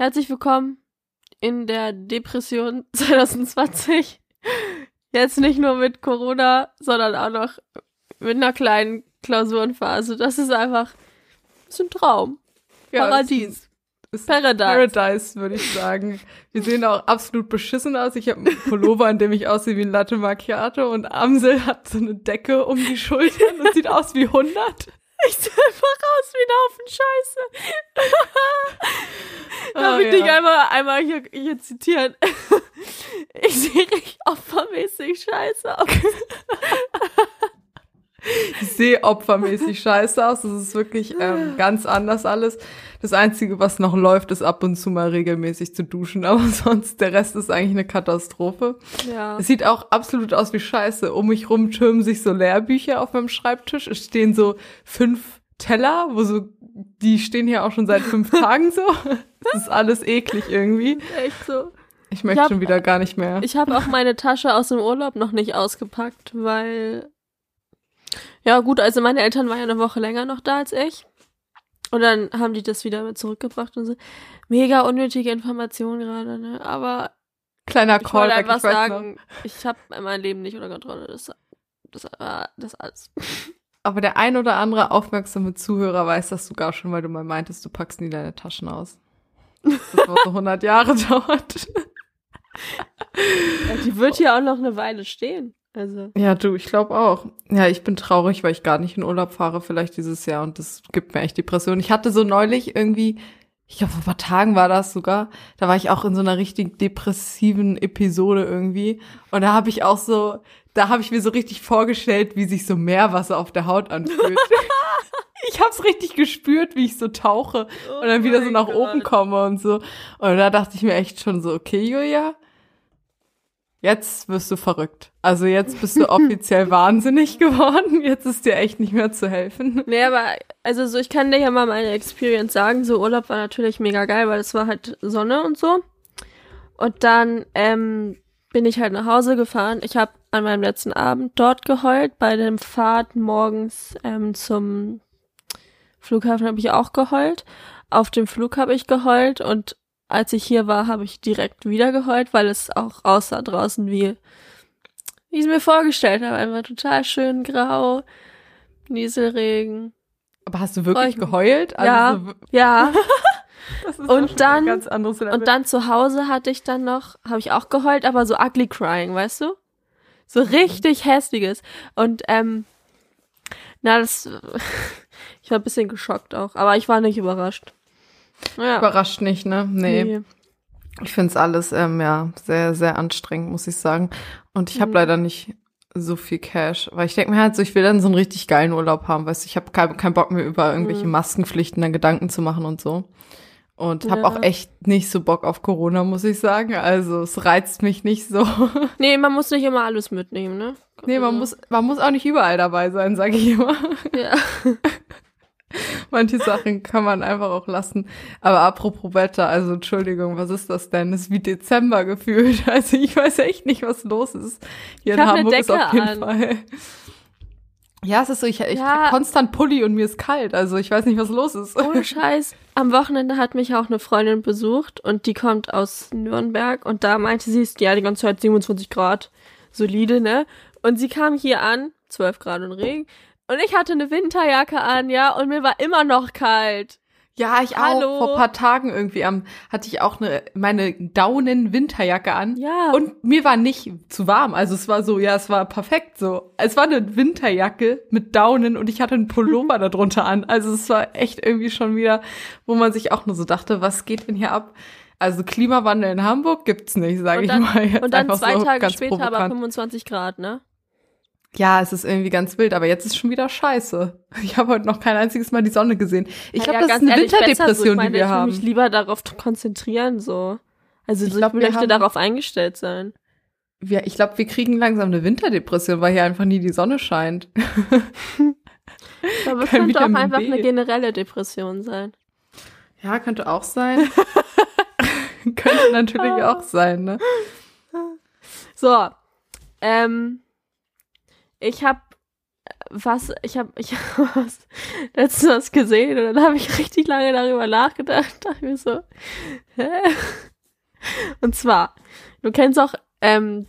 Herzlich willkommen in der Depression 2020. Jetzt nicht nur mit Corona, sondern auch noch mit einer kleinen Klausurenphase. Das ist einfach, das ist ein Traum. Ja, Paradies. Ist Paradise. Paradise, würde ich sagen. Wir sehen auch absolut beschissen aus. Ich habe einen Pullover, in dem ich aussehe wie ein Latte Macchiato und Amsel hat so eine Decke um die Schultern und sieht aus wie 100. Ich sehe einfach aus wie ein Haufen Scheiße. Darf Oh, ich dich ja. einmal, einmal hier, hier zitieren? Ich sehe richtig opfermäßig scheiße aus. Ich sehe opfermäßig scheiße aus. Das ist wirklich ähm, ganz anders alles. Das Einzige, was noch läuft, ist ab und zu mal regelmäßig zu duschen. Aber sonst, der Rest ist eigentlich eine Katastrophe. Ja. Es sieht auch absolut aus wie Scheiße. Um mich rum türmen sich so Lehrbücher auf meinem Schreibtisch. Es stehen so fünf Teller, wo so, die stehen hier auch schon seit fünf Tagen so. Das ist alles eklig irgendwie. Echt so. Ich möchte hab- schon wieder gar nicht mehr. Ich habe auch meine Tasche aus dem Urlaub noch nicht ausgepackt, weil ja gut, also meine Eltern waren ja eine Woche länger noch da als ich. Und dann haben die das wieder mit zurückgebracht und so. Mega unnötige Information gerade, ne? Aber Kleiner ich wollte Callback, einfach ich sagen, noch. ich habe mein Leben nicht unter Kontrolle. Das, das war das alles. Aber der ein oder andere aufmerksame Zuhörer weiß das sogar schon, weil du mal meintest, du packst nie deine Taschen aus. Das war so 100 Jahre dauert. Ja, die wird hier auch noch eine Weile stehen. Also. Ja, du, ich glaube auch. Ja, ich bin traurig, weil ich gar nicht in Urlaub fahre, vielleicht dieses Jahr und das gibt mir echt Depressionen. Ich hatte so neulich irgendwie, ich glaube, vor ein paar Tagen war das sogar, da war ich auch in so einer richtig depressiven Episode irgendwie und da habe ich auch so, da habe ich mir so richtig vorgestellt, wie sich so Meerwasser auf der Haut anfühlt. ich habe es richtig gespürt, wie ich so tauche und dann wieder so nach oben komme und so. Und da dachte ich mir echt schon so, okay, Julia, jetzt wirst du verrückt. Also jetzt bist du offiziell wahnsinnig geworden. Jetzt ist dir echt nicht mehr zu helfen. Nee, aber also so, ich kann dir ja mal meine Experience sagen. So Urlaub war natürlich mega geil, weil es war halt Sonne und so. Und dann ähm, bin ich halt nach Hause gefahren. Ich habe an meinem letzten Abend dort geheult. Bei dem Fahrt morgens ähm, zum Flughafen habe ich auch geheult. Auf dem Flug habe ich geheult und als ich hier war, habe ich direkt wieder geheult, weil es auch aussah draußen wie, wie ich es mir vorgestellt habe. Einfach total schön grau, Nieselregen. Aber hast du wirklich mich. geheult? Ja. so- Ja, das ist Und dann- und dann zu Hause hatte ich dann noch, habe ich auch geheult, aber so ugly crying, weißt du? So richtig hässliches. Und ähm, na, das, ich war ein bisschen geschockt auch, aber ich war nicht überrascht. Ja. Überrascht nicht, ne? Nee. Ich find's alles ähm, ja sehr, sehr anstrengend, muss ich sagen. Und ich habe Mhm. leider nicht so viel Cash, weil ich denke mir halt so, ich will dann so einen richtig geilen Urlaub haben, weißt du, ich habe keinen kein Bock mehr über irgendwelche Mhm. Maskenpflichten dann Gedanken zu machen und so. Und habe Ja. auch echt nicht so Bock auf Corona, muss ich sagen. Also es reizt mich nicht so. Nee, man muss nicht immer alles mitnehmen, ne? nee, man Also, muss, man muss auch nicht überall dabei sein, sage ich immer. Ja. Manche Sachen kann man einfach auch lassen. Aber apropos Wetter, also Entschuldigung, was ist das denn? Es ist wie Dezember gefühlt. Also ich weiß echt nicht, was los ist. Hier Ich in Hamburg ist auf jeden an. Fall. Ja, es ist so, ich, ich Ja. trage konstant Pulli und mir ist kalt. Also ich weiß nicht, was los ist. Ohne Scheiß. Am Wochenende hat mich auch eine Freundin besucht und die kommt aus Nürnberg und da meinte sie, ist ja die ganze Zeit 27 Grad. Solide, ne? Und sie kam hier an, 12 Grad und Regen. Und ich hatte eine Winterjacke an, ja, und mir war immer noch kalt. Ja, ich Hallo. auch. Vor paar Tagen irgendwie am, hatte ich auch eine, meine Daunen-Winterjacke an. Ja. Und mir war nicht zu warm. Also es war so, ja, es war perfekt so. Es war eine Winterjacke mit Daunen und ich hatte einen Pullover darunter an. Also es war echt irgendwie schon wieder, wo man sich auch nur so dachte, was geht denn hier ab? Also Klimawandel in Hamburg gibt's nicht, sage ich mal jetzt und dann zwei so Tage später aber provokant. 25 Grad, ne? Ja, es ist irgendwie ganz wild, aber jetzt ist schon wieder scheiße. Ich habe heute noch kein einziges Mal die Sonne gesehen. Ich Ja, glaube, das ganz ist eine ehrlich, so. Ich Winterdepression, meine, die wir ich will haben. mich lieber darauf konzentrieren, so. Also Ich ich, glaub, wir möchte haben- darauf eingestellt sein. Wir, ich glaube, wir kriegen langsam eine Winterdepression, weil hier einfach nie die Sonne scheint. Aber es könnte auch einfach B. eine generelle Depression sein. Ja, könnte auch sein. könnte natürlich auch sein, ne? So, ähm, ich habe was, ich habe ich hab was, letztens was gesehen und dann habe ich richtig lange darüber nachgedacht. Dachte mir so, hä? Und zwar, du kennst auch, ähm,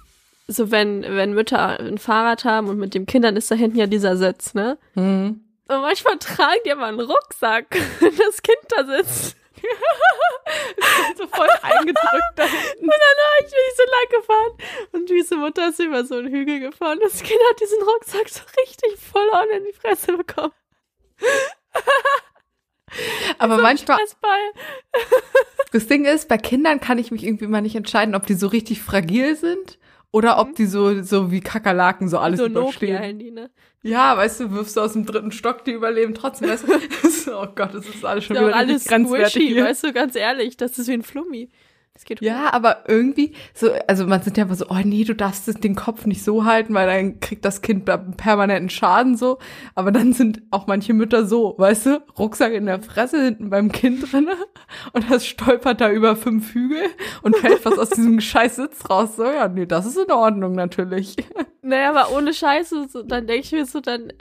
so wenn, wenn Mütter ein Fahrrad haben und mit den Kindern ist da hinten ja dieser Sitz, ne? Mhm. Und manchmal tragen die aber einen Rucksack, wenn das Kind da sitzt. so voll eingedrückt da hinten. Und dann war ich nicht so lang gefahren. Und diese Mutter ist über so einen Hügel gefahren. Das Kind hat diesen Rucksack so richtig voll on in die Fresse bekommen. Aber So manchmal, das Ding ist, bei Kindern kann ich mich irgendwie mal nicht entscheiden, ob die so richtig fragil sind oder ob die so, so wie Kakerlaken so alles so überstehen. Ne? Ja, weißt du, wirfst du aus dem dritten Stock, die überleben trotzdem. Weißt du, oh Gott, das ist alles schon wieder alles grenzwertig squishy, hier. weißt du, ganz ehrlich. Das ist wie ein Flummi. Ja, aber irgendwie, so, also man sind ja immer so, oh nee, du darfst den Kopf nicht so halten, weil dann kriegt das Kind permanenten Schaden so. Aber dann sind auch manche Mütter so, weißt du, Rucksack in der Fresse hinten beim Kind drinne und das stolpert da über fünf Hügel und fällt fast aus diesem scheiß Sitz raus. So, ja, nee, das ist in Ordnung natürlich. Naja, aber ohne Scheiße, so, dann denke ich mir so, dann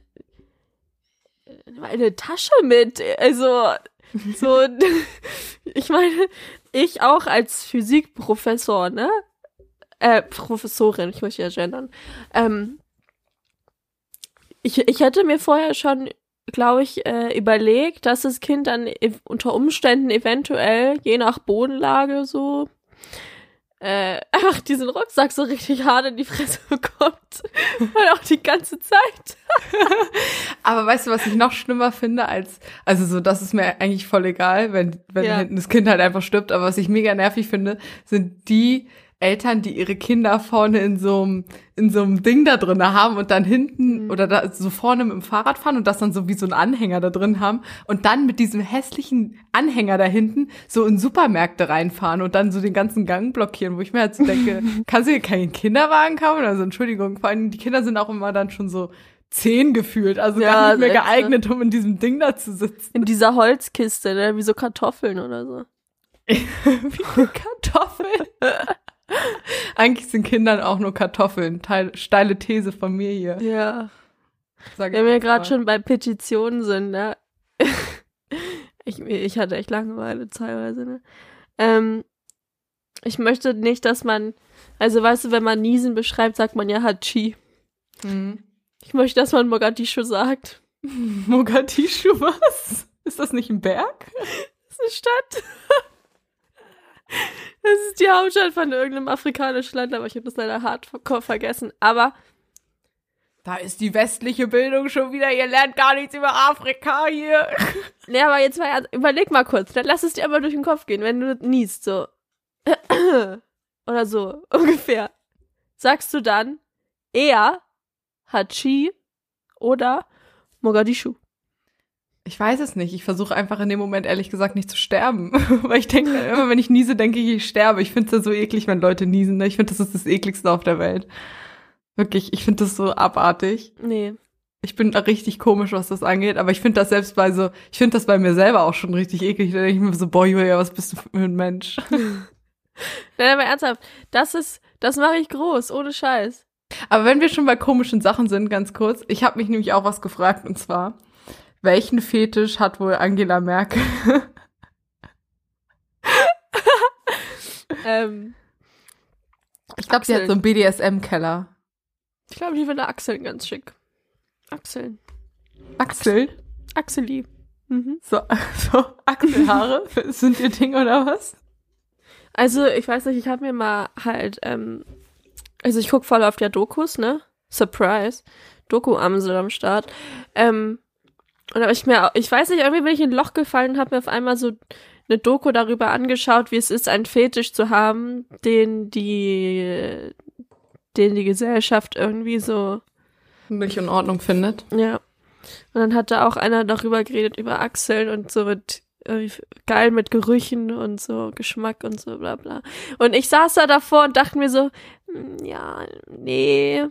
äh, eine Tasche mit. Also, so, ich meine, ich auch als Physikprofessor, ne? Äh, Professorin, ich möchte ja gendern. Ähm, ich, ich hätte mir vorher schon, glaube ich, äh, überlegt, dass das Kind dann unter Umständen eventuell, je nach Bodenlage so, äh, einfach diesen Rucksack so richtig hart in die Fresse bekommt. Und auch die ganze Zeit. Aber weißt du, was ich noch schlimmer finde als, also so, das ist mir eigentlich voll egal, wenn, wenn Ja. hinten das Kind halt einfach stirbt. Aber was ich mega nervig finde, sind die Eltern, die ihre Kinder vorne in so einem, in so einem Ding da drin haben und dann hinten Mhm. oder da so vorne mit dem Fahrrad fahren und das dann so wie so ein Anhänger da drin haben und dann mit diesem hässlichen Anhänger da hinten so in Supermärkte reinfahren und dann so den ganzen Gang blockieren, wo ich mir halt so denke, kannst du hier keinen Kinderwagen kaufen? Also Entschuldigung, vor allem die Kinder sind auch immer dann schon so zehn gefühlt, also Ja, gar nicht mehr ne? geeignet, um in diesem Ding da zu sitzen. In dieser Holzkiste, ne? Wie so Kartoffeln oder so. Wie eine Kartoffel. Eigentlich sind Kindern auch nur Kartoffeln. Teil, steile These von mir hier. Ja. Sag Wenn wir gerade schon bei Petitionen sind, ne? ich, ich hatte echt Langeweile teilweise, ne? Ähm, ich möchte nicht, dass man, also weißt du, wenn man Niesen beschreibt, sagt man ja Hachi. Mhm. Ich möchte, dass man Mogadischu sagt. Mogadischu, was? Ist das nicht ein Berg? Das ist eine Stadt. Das ist die Hauptstadt von irgendeinem afrikanischen Land, aber ich habe das leider hart ver vergessen. Aber Da ist die westliche Bildung schon wieder. Ihr lernt gar nichts über Afrika hier. Ne, aber jetzt mal, überleg mal kurz, dann lass es dir aber durch den Kopf gehen, wenn du niest, so. Oder so, ungefähr. Sagst du dann eher Hachi oder Mogadischu? Ich weiß es nicht. Ich versuche einfach in dem Moment ehrlich gesagt nicht zu sterben. Weil ich denke, immer wenn ich niese, denke ich, ich sterbe. Ich finde es ja so eklig, wenn Leute niesen. Ne? Ich finde, das ist das ekligste auf der Welt. Wirklich, ich finde das so abartig. Nee. Ich bin richtig komisch, was das angeht, aber ich finde das selbst bei so, ich finde das bei mir selber auch schon richtig eklig. Da denke ich mir so, boah, Julia, was bist du für ein Mensch? Nein, aber ernsthaft, das ist, das mache ich groß, ohne Scheiß. Aber wenn wir schon bei komischen Sachen sind, ganz kurz, ich habe mich nämlich auch was gefragt und zwar, welchen Fetisch hat wohl Angela Merkel? Ähm, Ich glaube, sie hat so einen BDSM-Keller. ich glaube, die finde Achseln ganz schick. Achseln. Axel? Axeli. Mhm. So, so Achselhaare sind ihr Ding oder was? Also, ich weiß nicht, ich habe mir mal halt, ähm, also ich guck voll auf der Dokus, ne? Surprise. Doku-Amsel am Start. Ähm, und ich mir, ich weiß nicht, irgendwie bin ich in ein Loch gefallen und habe mir auf einmal so eine Doku darüber angeschaut, wie es ist, einen Fetisch zu haben, den die, den die Gesellschaft irgendwie so, Nicht in Ordnung findet. ja. Und dann hat da auch einer darüber geredet, über Achseln und so mit, geil mit Gerüchen und so Geschmack und so bla bla. Und ich saß da davor und dachte mir so, hm, ja, nee,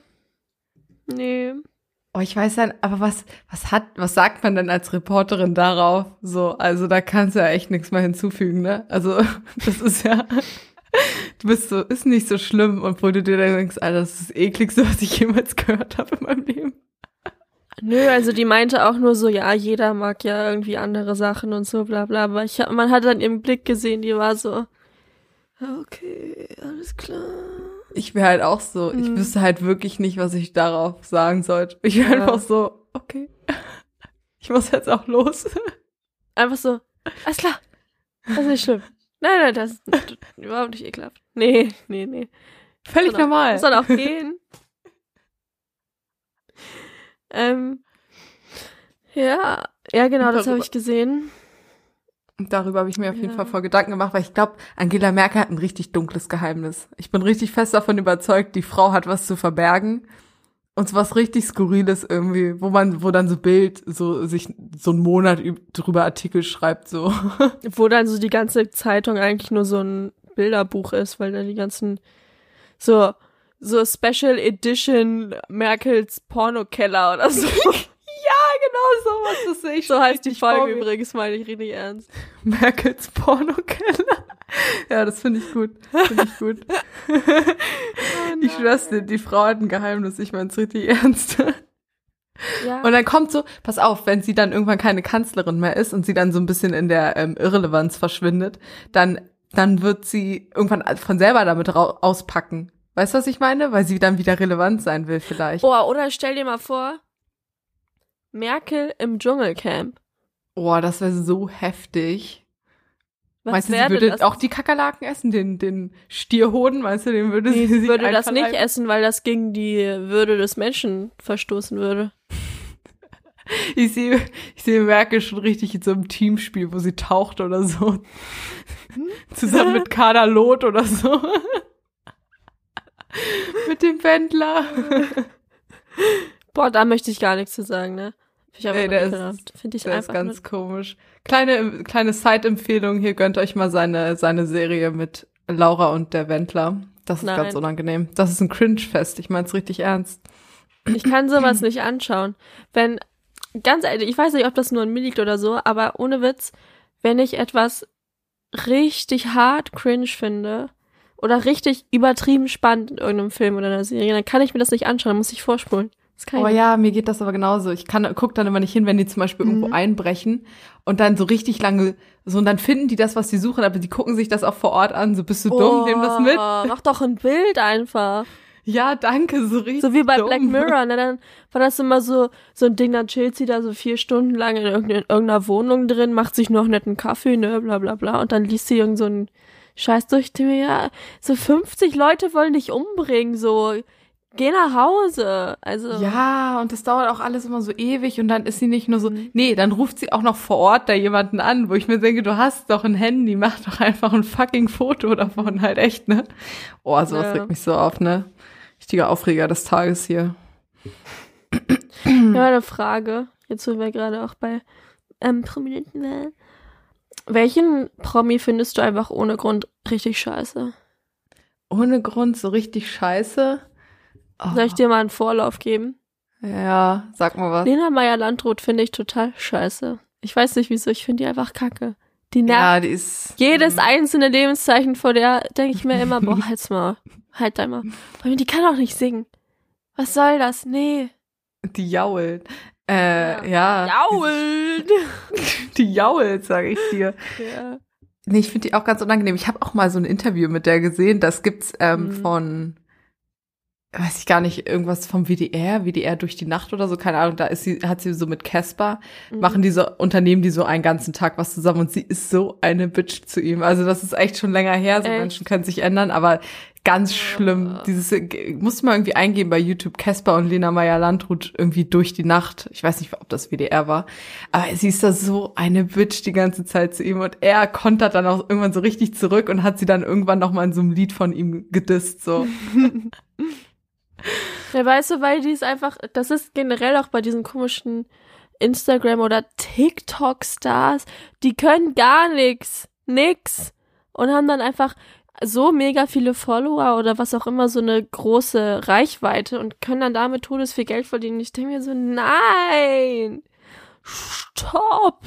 nee. Oh, ich weiß ja, aber was, was hat, was sagt man denn als Reporterin darauf? So, also da kannst du ja echt nichts mehr hinzufügen, ne? Also, das ist ja, du bist so, ist nicht so schlimm, obwohl du dir dann denkst, Alter, das ist das ekligste, was ich jemals gehört habe in meinem Leben. Nö, also die meinte auch nur so, ja, jeder mag ja irgendwie andere Sachen und so, bla bla. Aber ich, man hat dann ihren Blick gesehen, die war so, okay, alles klar. Ich wäre halt auch so, ich Mhm. wüsste halt wirklich nicht, was ich darauf sagen sollte. Ich wäre Ja. einfach so, okay. Ich muss jetzt auch los. Einfach so, alles klar, das ist nicht schlimm. Nein, nein, das ist überhaupt nicht ekelhaft. Nee, nee, nee. Völlig Soll auch- normal. Soll auch gehen. ähm, ja, ja, genau, das habe ich gesehen. Und darüber habe ich mir auf jeden Ja. Fall voll Gedanken gemacht, weil ich glaube, Angela Merkel hat ein richtig dunkles Geheimnis. Ich bin richtig fest davon überzeugt, die Frau hat was zu verbergen. Und so was richtig Skurriles irgendwie, wo man, wo dann so Bild, so sich so einen Monat üb- drüber Artikel schreibt, so. Wo dann so die ganze Zeitung eigentlich nur so ein Bilderbuch ist, weil dann die ganzen so so Special Edition Merkels Pornokeller oder so. genau sowas, das sehe ich so heißt die Folge übrigens, meine ich richtig ernst. Merkels Pornokeller. Ja, das finde ich gut. Finde ich gut. ich schwör's dir, die Frau hat ein Geheimnis, ich mein's richtig ernst. Ja. Und dann kommt so, pass auf, wenn sie dann irgendwann keine Kanzlerin mehr ist und sie dann so ein bisschen in der ähm, Irrelevanz verschwindet, dann, dann wird sie irgendwann von selber damit auspacken. Weißt du, was ich meine? Weil sie dann wieder relevant sein will vielleicht. Boah, oder stell dir mal vor, Merkel im Dschungelcamp. Boah, das wäre so heftig. Was meinst du, sie würde das? auch die Kakerlaken essen, den, den Stierhoden, meinst du, den würde Nee, sie würde das nicht essen, weil das gegen die Würde des Menschen verstoßen würde. Ich sehe, ich sehe Merkel schon richtig in so einem Teamspiel, wo sie taucht oder so. Zusammen mit Kader Loth oder so. mit dem Pendler. Boah, da möchte ich gar nichts zu sagen, ne? Finde ich einfach der ist-. Finde ich ist einfach ganz nur- komisch. Kleine, kleine Side-Empfehlung, hier gönnt euch mal seine, seine Serie mit Laura und der Wendler. Das ist Nein. ganz unangenehm. Das ist ein Cringe-Fest, ich mein's richtig ernst. Ich kann sowas nicht anschauen. Wenn, ganz ehrlich, ich weiß nicht, ob das nur an mir liegt oder so, aber ohne Witz, wenn ich etwas richtig hart cringe finde oder richtig übertrieben spannend in irgendeinem Film oder einer Serie, dann kann ich mir das nicht anschauen, dann muss ich vorspulen. Oh ja, mir geht das aber genauso. Ich kann, guck dann immer nicht hin, wenn die zum Beispiel irgendwo Mhm. einbrechen und dann so richtig lange, so und dann finden die das, was sie suchen, aber die gucken sich das auch vor Ort an. So bist du dumm, nimm das mit. Oh, Mach doch ein Bild einfach. Ja, danke, so richtig. So wie bei dumm. Black Mirror, ne? Dann war das immer so, so ein Ding, dann chillt sie da so vier Stunden lang in, irgende- in irgendeiner Wohnung drin, macht sich noch netten Kaffee, ne, bla bla bla, und dann liest sie irgend so einen Scheiß durch, die ja, so 50 Leute wollen dich umbringen, so, geh nach Hause, also. Ja, und das dauert auch alles immer so ewig und dann ist sie nicht nur so, Mhm. nee, dann ruft sie auch noch vor Ort da jemanden an, wo ich mir denke, du hast doch ein Handy, mach doch einfach ein fucking Foto davon, halt echt, ne? Oh, sowas Ja. regt mich so auf, ne? Richtiger Aufreger des Tages hier. Habe eine Frage, jetzt wo wir gerade auch bei ähm, Prominenten waren. Welchen Promi findest du einfach ohne Grund richtig scheiße? Ohne Grund so richtig scheiße. Oh, Soll ich dir mal einen Vorlauf geben? ja, sag mal was. Lena Meyer-Landrut finde ich total scheiße. Ich weiß nicht wieso, ich finde die einfach kacke. Die nervt. Ja, die ist. Jedes einzelne Lebenszeichen vor der denke ich mir immer, boah, halt's mal. Halt dein mal. Vor allem, Die kann auch nicht singen. Was soll das? Nee. Die jault. Äh, ja. Jault! Die jault, sage ich dir. ja. Nee, ich finde die auch ganz unangenehm. Ich habe auch mal so ein Interview mit der gesehen. Das gibt's ähm, Mhm. von, weiß ich gar nicht, irgendwas vom WDR, WDR durch die Nacht oder so, keine Ahnung. Da ist sie, hat sie so mit Casper, Mhm. machen die so, unternehmen die so einen ganzen Tag was zusammen und sie ist so eine Bitch zu ihm. Also das ist echt schon länger her. So Echt? Menschen können sich ändern, aber ganz schlimm. Dieses, äh, musst du mal irgendwie eingeben bei YouTube, Casper und Lena Meyer-Landrut irgendwie durch die Nacht. Ich weiß nicht, ob das WDR war. Aber sie ist da so eine Bitch die ganze Zeit zu ihm und er kontert dann auch irgendwann so richtig zurück und hat sie dann irgendwann noch mal in so einem Lied von ihm gedisst, so. Ja, weißt du, weil die ist einfach, das ist generell auch bei diesen komischen Instagram- oder TikTok-Stars, die können gar nix, nix und haben dann einfach so mega viele Follower oder was auch immer, so eine große Reichweite und können dann damit todesviel Geld verdienen. Ich denke mir so, nein, stopp,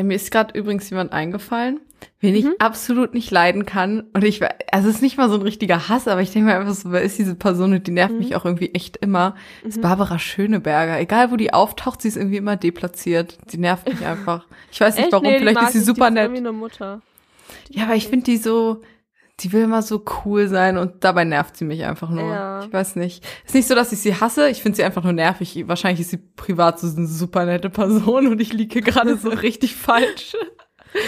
Mir ist gerade übrigens jemand eingefallen, wen ich Mhm. absolut nicht leiden kann. Und ich, also es ist nicht mal so ein richtiger Hass, aber ich denke mir einfach so, wer ist diese Person und die nervt Mhm. mich auch irgendwie echt immer. Das ist Mhm. Barbara Schöneberger. Egal wo die auftaucht, sie ist irgendwie immer deplatziert. Sie nervt mich einfach. Ich weiß nicht Echt? warum, Nee, vielleicht ist sie ich, super nett. Mutter. Ja, aber ich finde die so, die will immer so cool sein und dabei nervt sie mich einfach nur. Ja. Ich weiß nicht. Ist nicht so, dass ich sie hasse, ich finde sie einfach nur nervig. Wahrscheinlich ist sie privat so eine super nette Person und ich liege gerade so richtig falsch.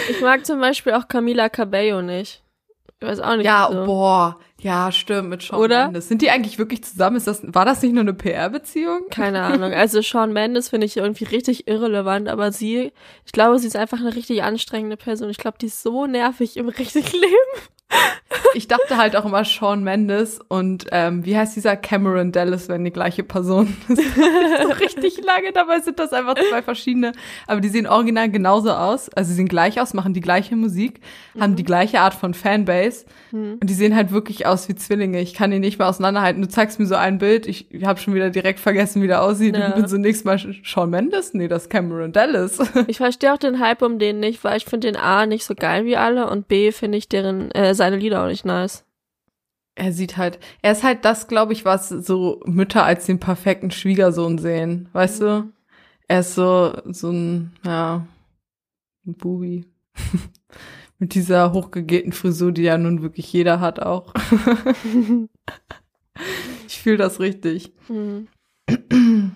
Ich mag zum Beispiel auch Camila Cabello nicht. Ich weiß auch nicht. Ja, wieso. boah. Ja, stimmt, mit Shawn Oder? Mendes. Sind die eigentlich wirklich zusammen? Ist das, war das nicht nur eine PR-Beziehung? Keine Ahnung. Also Shawn Mendes finde ich irgendwie richtig irrelevant, aber sie, ich glaube, sie ist einfach eine richtig anstrengende Person. Ich glaube, die ist so nervig im richtigen Leben. Ich dachte halt auch immer Shawn Mendes und ähm, wie heißt dieser Cameron Dallas, wenn die gleiche Person ist. so richtig lange, dabei sind das einfach zwei verschiedene. Aber die sehen original genauso aus. Also sie sehen gleich aus, machen die gleiche Musik, haben die gleiche Art von Fanbase. Hm. Und die sehen halt wirklich aus wie Zwillinge. Ich kann die nicht mehr auseinanderhalten. Du zeigst mir so ein Bild, ich habe schon wieder direkt vergessen, wie der aussieht. Ja. Und bin so nächstes Mal Shawn Mendes? Nee, das ist Cameron Dallas. Ich verstehe auch den Hype um den nicht, weil ich finde den A nicht so geil wie alle und B finde ich deren, äh, seine Lieder auch nicht nice. Er sieht halt, er ist halt das, glaube ich, was so Mütter als den perfekten Schwiegersohn sehen. Weißt du? Er ist so, so ein, ja, ein Bubi. Mit dieser hochgegelten Frisur, die ja nun wirklich jeder hat auch. ich fühle das richtig. Hm.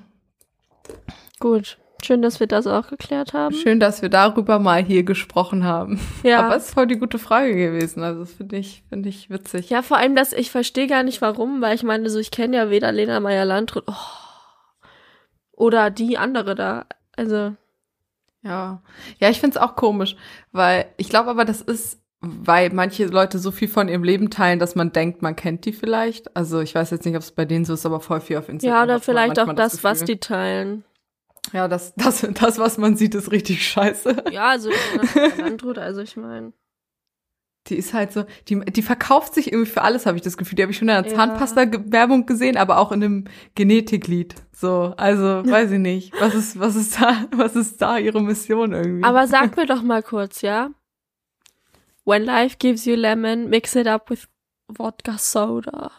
Gut. Schön, dass wir das auch geklärt haben. Schön, dass wir darüber mal hier gesprochen haben. Ja. Aber es ist voll die gute Frage gewesen. Also das finde ich, finde ich witzig. Ja, vor allem, dass ich verstehe gar nicht warum, weil ich meine, so ich kenne ja weder Lena Meyer Landrut oh, oder die andere da. Also, Ja, ja, ich find's auch komisch, weil ich glaube aber, das ist, weil manche Leute so viel von ihrem Leben teilen, dass man denkt, man kennt die vielleicht. Also ich weiß jetzt nicht, ob es bei denen so ist, aber voll viel auf Instagram. ja, oder vielleicht auch manchmal das, was die teilen. Ja, das, das, das, was man sieht, ist richtig scheiße. Ja, also Landrut, also ich meine. Die ist halt so, die, die verkauft sich irgendwie für alles, habe ich das Gefühl. Die habe ich schon in der Ja. Zahnpasta-Werbung gesehen, aber auch in einem Genetiklied. So, also weiß ich nicht. Was ist, was ist da, was ist da ihre Mission irgendwie? Aber sag mir doch mal kurz, ja? When life gives you lemon, mix it up with vodka soda.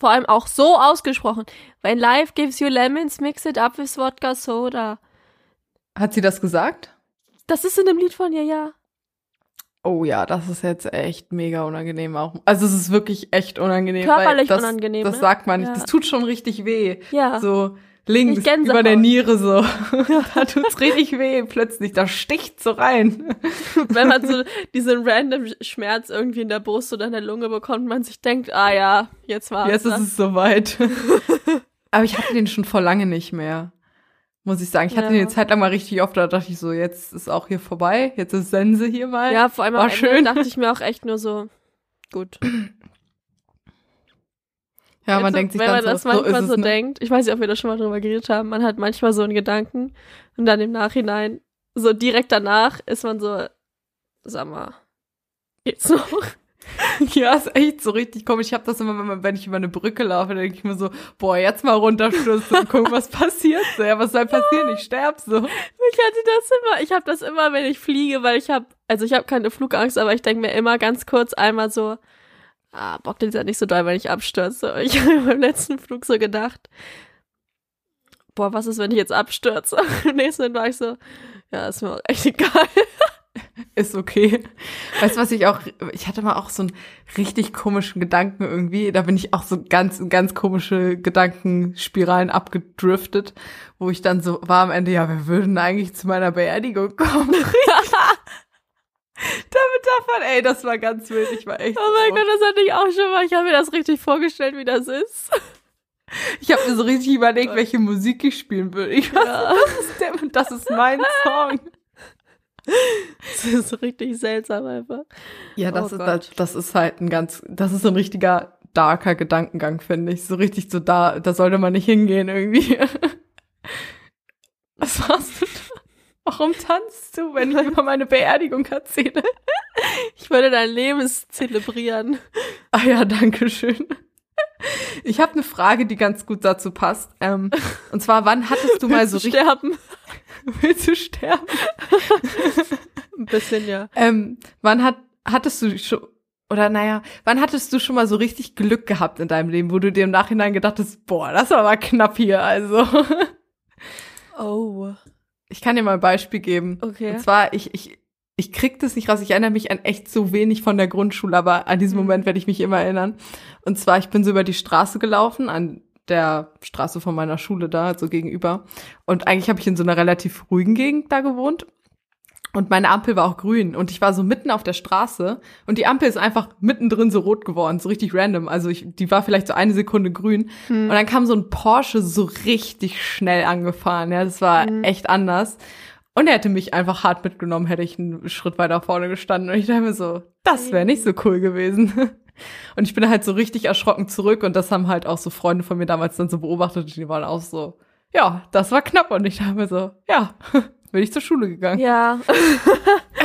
Vor allem auch so ausgesprochen. When life gives you lemons, mix it up with vodka soda. Hat sie das gesagt? Das ist in dem Lied von ihr, ja. Oh ja, das ist jetzt echt mega unangenehm auch. Also es ist wirklich echt unangenehm. Körperlich das, unangenehm, Das ne? sagt man nicht. Ja. Das tut schon richtig weh. Ja. So links über der Niere so. da tut's richtig weh plötzlich. Da sticht so rein. Wenn man so diesen random Schmerz irgendwie in der Brust oder in der Lunge bekommt, man sich denkt, ah ja, jetzt war's. Jetzt ist das. es soweit. Aber ich hatte den schon vor lange nicht mehr. Muss ich sagen. Ich hatte Ja. den eine Zeit lang mal richtig oft, da dachte ich so, jetzt ist auch hier vorbei. Jetzt ist Sense hier mal. Ja, vor allem War am Ende schön. dachte ich mir auch echt nur so, gut. Ja, man Jetzt, denkt sich wenn man so, das so manchmal so, es, ne? denkt, ich weiß nicht, ob wir da schon mal drüber geredet haben, man hat manchmal so einen Gedanken und dann im Nachhinein, so direkt danach, ist man so, sag mal, geht's noch? Ja, ist echt so richtig komisch. Ich habe das immer, wenn, ich über eine Brücke laufe, dann denke ich mir so, boah, jetzt mal runterstürzen und gucken, was passiert. So, ja, was soll passieren? Ich sterb so. Ich hatte das immer, ich habe das immer, wenn ich fliege, weil ich habe, also ich habe keine Flugangst, aber ich denke mir immer ganz kurz einmal so, ah, Bock den ist ja nicht so doll, wenn ich abstürze. Ich habe beim letzten Flug so gedacht, boah, was ist, wenn ich jetzt abstürze? Im nächsten Mal war ich so, ja, ist mir auch echt egal. Ist okay. Weißt du, was ich auch, ich hatte mal auch so einen richtig komischen Gedanken irgendwie. Da bin ich auch so ganz, ganz komische Gedankenspiralen abgedriftet, wo ich dann so war am Ende, ja, wer würde denn eigentlich zu meiner Beerdigung kommen? Damit davon, ey, das war ganz wild. Ich war echt. Oh mein so- Gott, das hatte ich auch schon mal. Ich habe mir das richtig vorgestellt, wie das ist. Ich habe mir so richtig überlegt, welche Musik ich spielen würde. Ich war Ja. das ist, der, das ist mein Song. Das ist richtig seltsam einfach. Ja, das, Oh ist, das, das ist halt ein ganz, das ist ein richtiger darker Gedankengang, finde ich. So richtig so da, da sollte man nicht hingehen irgendwie. Was machst du? Warum tanzt du, wenn ich über meine Beerdigung erzähle? Ich würde dein Leben zelebrieren. Ah ja, danke schön. Ich habe eine Frage, die ganz gut dazu passt. Ähm, und zwar, wann hattest du mal so richtig sterben? Willst du sterben? Ein bisschen ja. Ähm, wann hat hattest du schon oder naja, wann hattest du schon mal so richtig Glück gehabt in deinem Leben, wo du dir im Nachhinein gedacht hast, boah, das war aber knapp hier, also. Oh. Ich kann dir mal ein Beispiel geben. Okay. Und zwar, ich, ich, ich krieg das nicht raus. Ich erinnere mich an echt so wenig von der Grundschule, aber an diesen Mhm. Moment werde ich mich immer erinnern. Und zwar, ich bin so über die Straße gelaufen, an der Straße von meiner Schule da, so gegenüber. Und eigentlich habe ich in so einer relativ ruhigen Gegend da gewohnt. Und meine Ampel war auch grün und ich war so mitten auf der Straße und die Ampel ist einfach mittendrin so rot geworden, so richtig random. Also ich, die war vielleicht so eine Sekunde grün Hm. und dann kam so ein Porsche so richtig schnell angefahren. Ja, das war Mhm. echt anders. Und er hätte mich einfach hart mitgenommen, hätte ich einen Schritt weiter vorne gestanden. Und ich dachte mir so, das wäre nicht so cool gewesen. Und ich bin halt so richtig erschrocken zurück und das haben halt auch so Freunde von mir damals dann so beobachtet und die waren auch so, ja, das war knapp. Und ich dachte mir so, ja, bin ich zur Schule gegangen. Ja.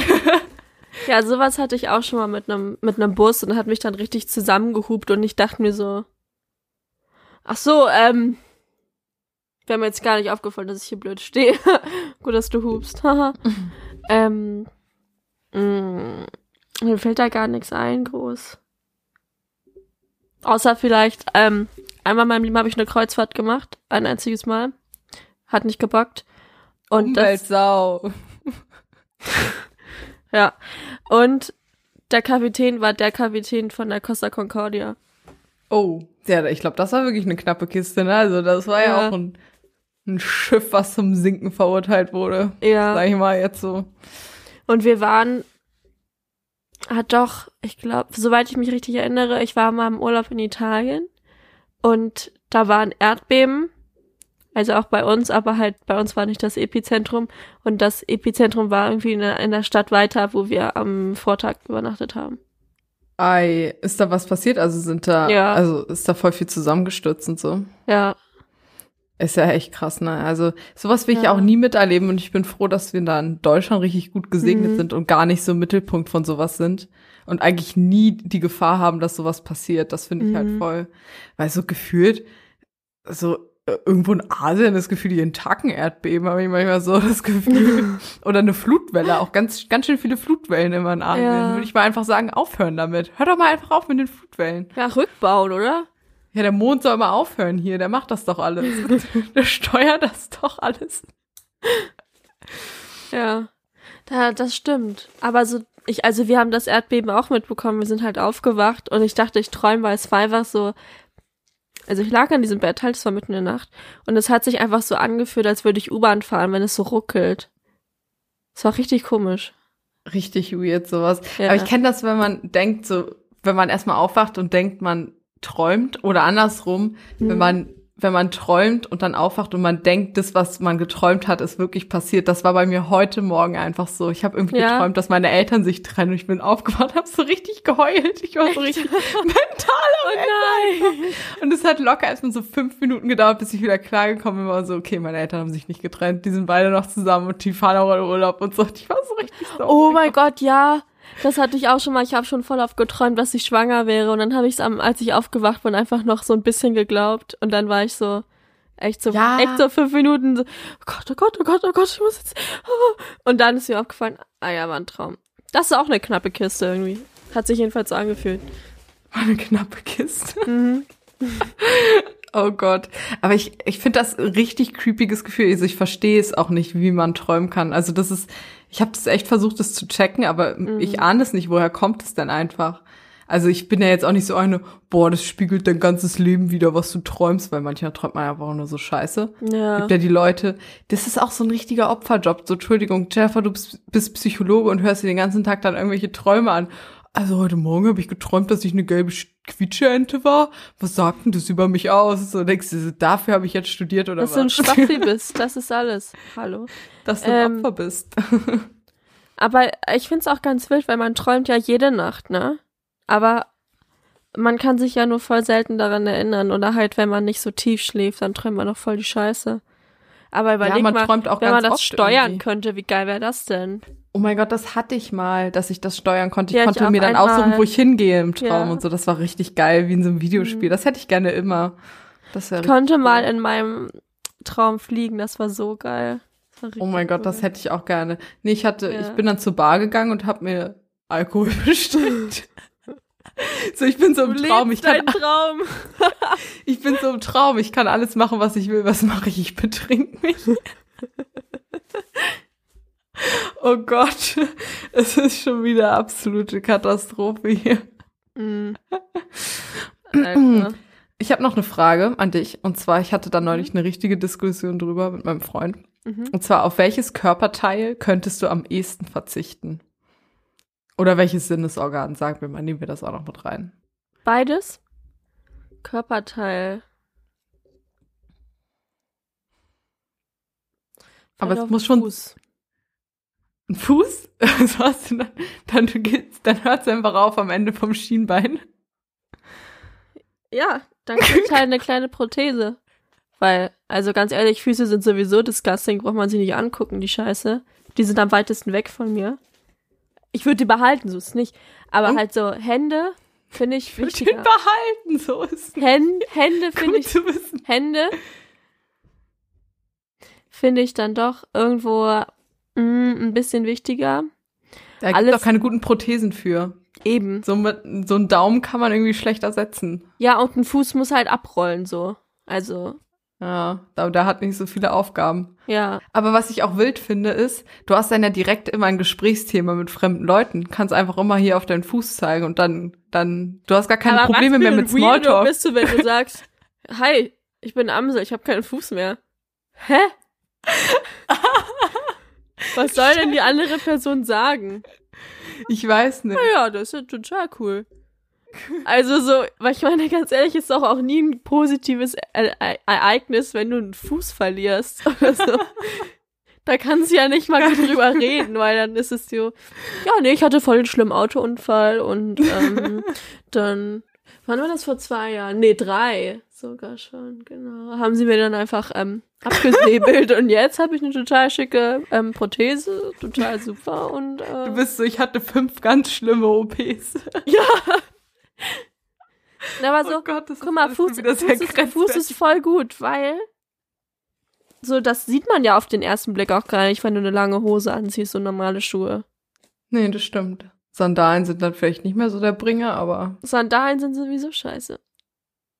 ja, sowas hatte ich auch schon mal mit einem mit einem Bus und hat mich dann richtig zusammengehupt und ich dachte mir so, ach so, ähm, wäre mir jetzt gar nicht aufgefallen, dass ich hier blöd stehe. Gut, dass du hupst. Ähm, mh, mir fällt da gar nichts ein, groß. Außer vielleicht, ähm, einmal in meinem Leben habe ich eine Kreuzfahrt gemacht, ein einziges Mal. Hat nicht gebockt. Und das, Umweltsau. Ja. Und der Kapitän war der Kapitän von der Costa Concordia. Oh, ja, ich glaube, das war wirklich eine knappe Kiste, ne? Also das war ja, Ja. auch ein, ein Schiff, was zum Sinken verurteilt wurde. Ja. Sag ich mal jetzt so. Und wir waren, hat doch, ich glaube, soweit ich mich richtig erinnere, ich war mal im Urlaub in Italien und da war ein Erdbeben. Also auch bei uns, aber halt bei uns war nicht das Epizentrum. Und das Epizentrum war irgendwie in der, in der Stadt weiter, wo wir am Vortag übernachtet haben. Ei, ist da was passiert? Also sind da, Ja. also ist da voll viel zusammengestürzt und so. Ja, Ist ja echt krass, ne? Also sowas will ich Ja. auch nie miterleben und ich bin froh, dass wir da in Deutschland richtig gut gesegnet Mhm. sind und gar nicht so im Mittelpunkt von sowas sind und eigentlich nie die Gefahr haben, dass sowas passiert. Das finde ich halt Mhm. voll, weil so gefühlt so irgendwo in Asien das Gefühl, jeden Tag ein Erdbeben, habe ich manchmal so das Gefühl. Oder eine Flutwelle, auch ganz, ganz schön viele Flutwellen immer in Asien. Ja. Würde ich mal einfach sagen, aufhören damit. Hör doch mal einfach auf mit den Flutwellen. ja, rückbauen, oder? Ja, der Mond soll mal aufhören hier, der macht das doch alles. der steuert das doch alles. Ja, da, das stimmt. Aber so, ich, also wir haben das Erdbeben auch mitbekommen. Wir sind halt aufgewacht und ich dachte, ich träume, weil es war einfach so. Also ich lag an diesem Bett halt, es war mitten in der Nacht und es hat sich einfach so angefühlt, als würde ich U-Bahn fahren, wenn es so ruckelt. Es war richtig komisch. Richtig weird, sowas. Ja. Aber ich kenne das, wenn man denkt, so, wenn man erstmal aufwacht und denkt, man träumt oder andersrum, wenn Mhm. man wenn man träumt und dann aufwacht und man denkt, das, was man geträumt hat, ist wirklich passiert. Das war bei mir heute Morgen einfach so. Ich habe irgendwie Ja. geträumt, dass meine Eltern sich trennen und ich bin aufgewacht, habe so richtig geheult. Ich war so richtig mental am Oh nein! Und es hat locker erstmal so fünf Minuten gedauert, bis ich wieder klargekommen bin. War so, okay, meine Eltern haben sich nicht getrennt, die sind beide noch zusammen und die fahren auch in Urlaub und so. Ich war so richtig so. Oh mein Gott, ja. Das hatte ich auch schon mal. Ich habe schon voll oft geträumt, dass ich schwanger wäre. Und dann habe ich es, als ich aufgewacht bin, einfach noch so ein bisschen geglaubt. Und dann war ich so, echt so, Ja. echt so fünf Minuten so, oh Gott, oh Gott, oh Gott, oh Gott, ich muss jetzt. ah. Und dann ist mir aufgefallen, ah ja, war ein Traum. Das ist auch eine knappe Kiste irgendwie. Hat sich jedenfalls so angefühlt. War eine knappe Kiste. Mhm. Oh Gott. Aber ich, ich finde das ein richtig creepiges Gefühl. Also ich verstehe es auch nicht, wie man träumen kann. Also das ist, ich habe das echt versucht, das zu checken, aber Mhm. ich ahne es nicht. Woher kommt es denn einfach? Also ich bin ja jetzt auch nicht so eine, boah, das spiegelt dein ganzes Leben wieder, was du träumst, weil manchmal träumt man ja einfach auch nur so Scheiße. Ja. Gibt ja die Leute, das ist auch so ein richtiger Opferjob. So, Entschuldigung, Jennifer, du bist, Psychologe und hörst dir den ganzen Tag dann irgendwelche Träume an. Also heute Morgen habe ich geträumt, dass ich eine gelbe Quietscheente war. Was sagt denn das über mich aus? So denkst du, dafür habe ich jetzt studiert oder Dass du ein was? Spasti bist, das ist alles. Hallo. dass du ein Ähm, Opfer bist. Aber ich find's auch ganz wild, weil man träumt ja jede Nacht, ne? Aber man kann sich ja nur voll selten daran erinnern. Oder halt, wenn man nicht so tief schläft, dann träumt man noch voll die Scheiße. Aber überleg man mal, träumt auch wenn man das steuern irgendwie. könnte, wie geil wäre das denn? Oh mein Gott, das hatte ich mal, dass ich das steuern konnte. Ich Ja, ich konnte auch mir dann einmal. aussuchen, wo ich hingehe im Traum Ja. Mhm. und so. Das war richtig geil, wie in so einem Videospiel. Das hätte ich gerne immer. Das Ich konnte richtig mal cool. in meinem Traum fliegen, das war so geil. War Oh mein Gott, cool. das hätte ich auch gerne. Nee, ich hatte, Ja. ich bin dann zur Bar gegangen und habe mir Alkohol bestellt. So, ich bin so im Traum. Ich kann, Traum. ich bin so im Traum. Ich kann alles machen, was ich will. Was mache ich? Ich betrink mich. oh Gott, es ist schon wieder absolute Katastrophe hier. Mhm. Alter. Ich habe noch eine Frage an dich. Und zwar, ich hatte da neulich eine richtige Diskussion drüber mit meinem Freund. Mhm. Und zwar, auf welches Körperteil könntest du am ehesten verzichten? Oder welches Sinnesorgan? Sagen wir mal, nehmen wir das auch noch mit rein. Beides? Körperteil. Aber Vielleicht es muss schon Fuß. ein Fuß? Was hast du dann? Dann, dann hört's einfach auf am Ende vom Schienbein. Ja, dann kriegt halt eine kleine Prothese. Weil, also ganz ehrlich, Füße sind sowieso disgusting, braucht man sich nicht angucken, die Scheiße. Die sind am weitesten weg von mir. Ich würde die behalten, so ist es nicht. Aber Und? halt so Hände finde ich Ich den wichtiger. behalten, so ist es. Hän Hände finde ich. Hände finde ich dann doch irgendwo mm, ein bisschen wichtiger. Da gibt Alles- auch keine guten Prothesen für. Eben. So, mit, so einen Daumen kann man irgendwie schlecht ersetzen. Ja, und ein Fuß muss halt abrollen, so. Also, Ja, da, da hat nicht so viele Aufgaben. ja. Aber was ich auch wild finde, ist, du hast dann ja direkt immer ein Gesprächsthema mit fremden Leuten. Kannst einfach immer hier auf deinen Fuß zeigen und dann, dann, du hast gar keine Aber Probleme mehr mit Smalltalk. bist du, wenn du sagst, hi, ich bin Amsel, ich habe keinen Fuß mehr. Hä? Was soll denn die andere Person sagen? Ich weiß nicht. Naja, das ist ja total cool. Also so, weil ich meine, ganz ehrlich, ist doch auch nie ein positives E E Ereignis, wenn du einen Fuß verlierst oder so. Da kannst du ja nicht mal drüber reden, weil dann ist es so, ja, nee, ich hatte voll den schlimmen Autounfall und ähm, dann, wann war das vor zwei Jahren? Nee, drei sogar schon, genau. Haben sie mir dann einfach ähm, abgesäbelt und jetzt habe ich eine total schicke ähm, Prothese, total super und äh, Du bist so, ich hatte fünf ganz schlimme OPs. Na, aber so, oh Gott, das guck mal, Fuß, Fuß, ist, Fuß ist voll gut, weil so, das sieht man ja auf den ersten Blick auch gar nicht, wenn du eine lange Hose anziehst und normale Schuhe. Nee, das stimmt. Sandalen sind dann vielleicht nicht mehr so der Bringer, aber Sandalen sind sowieso scheiße.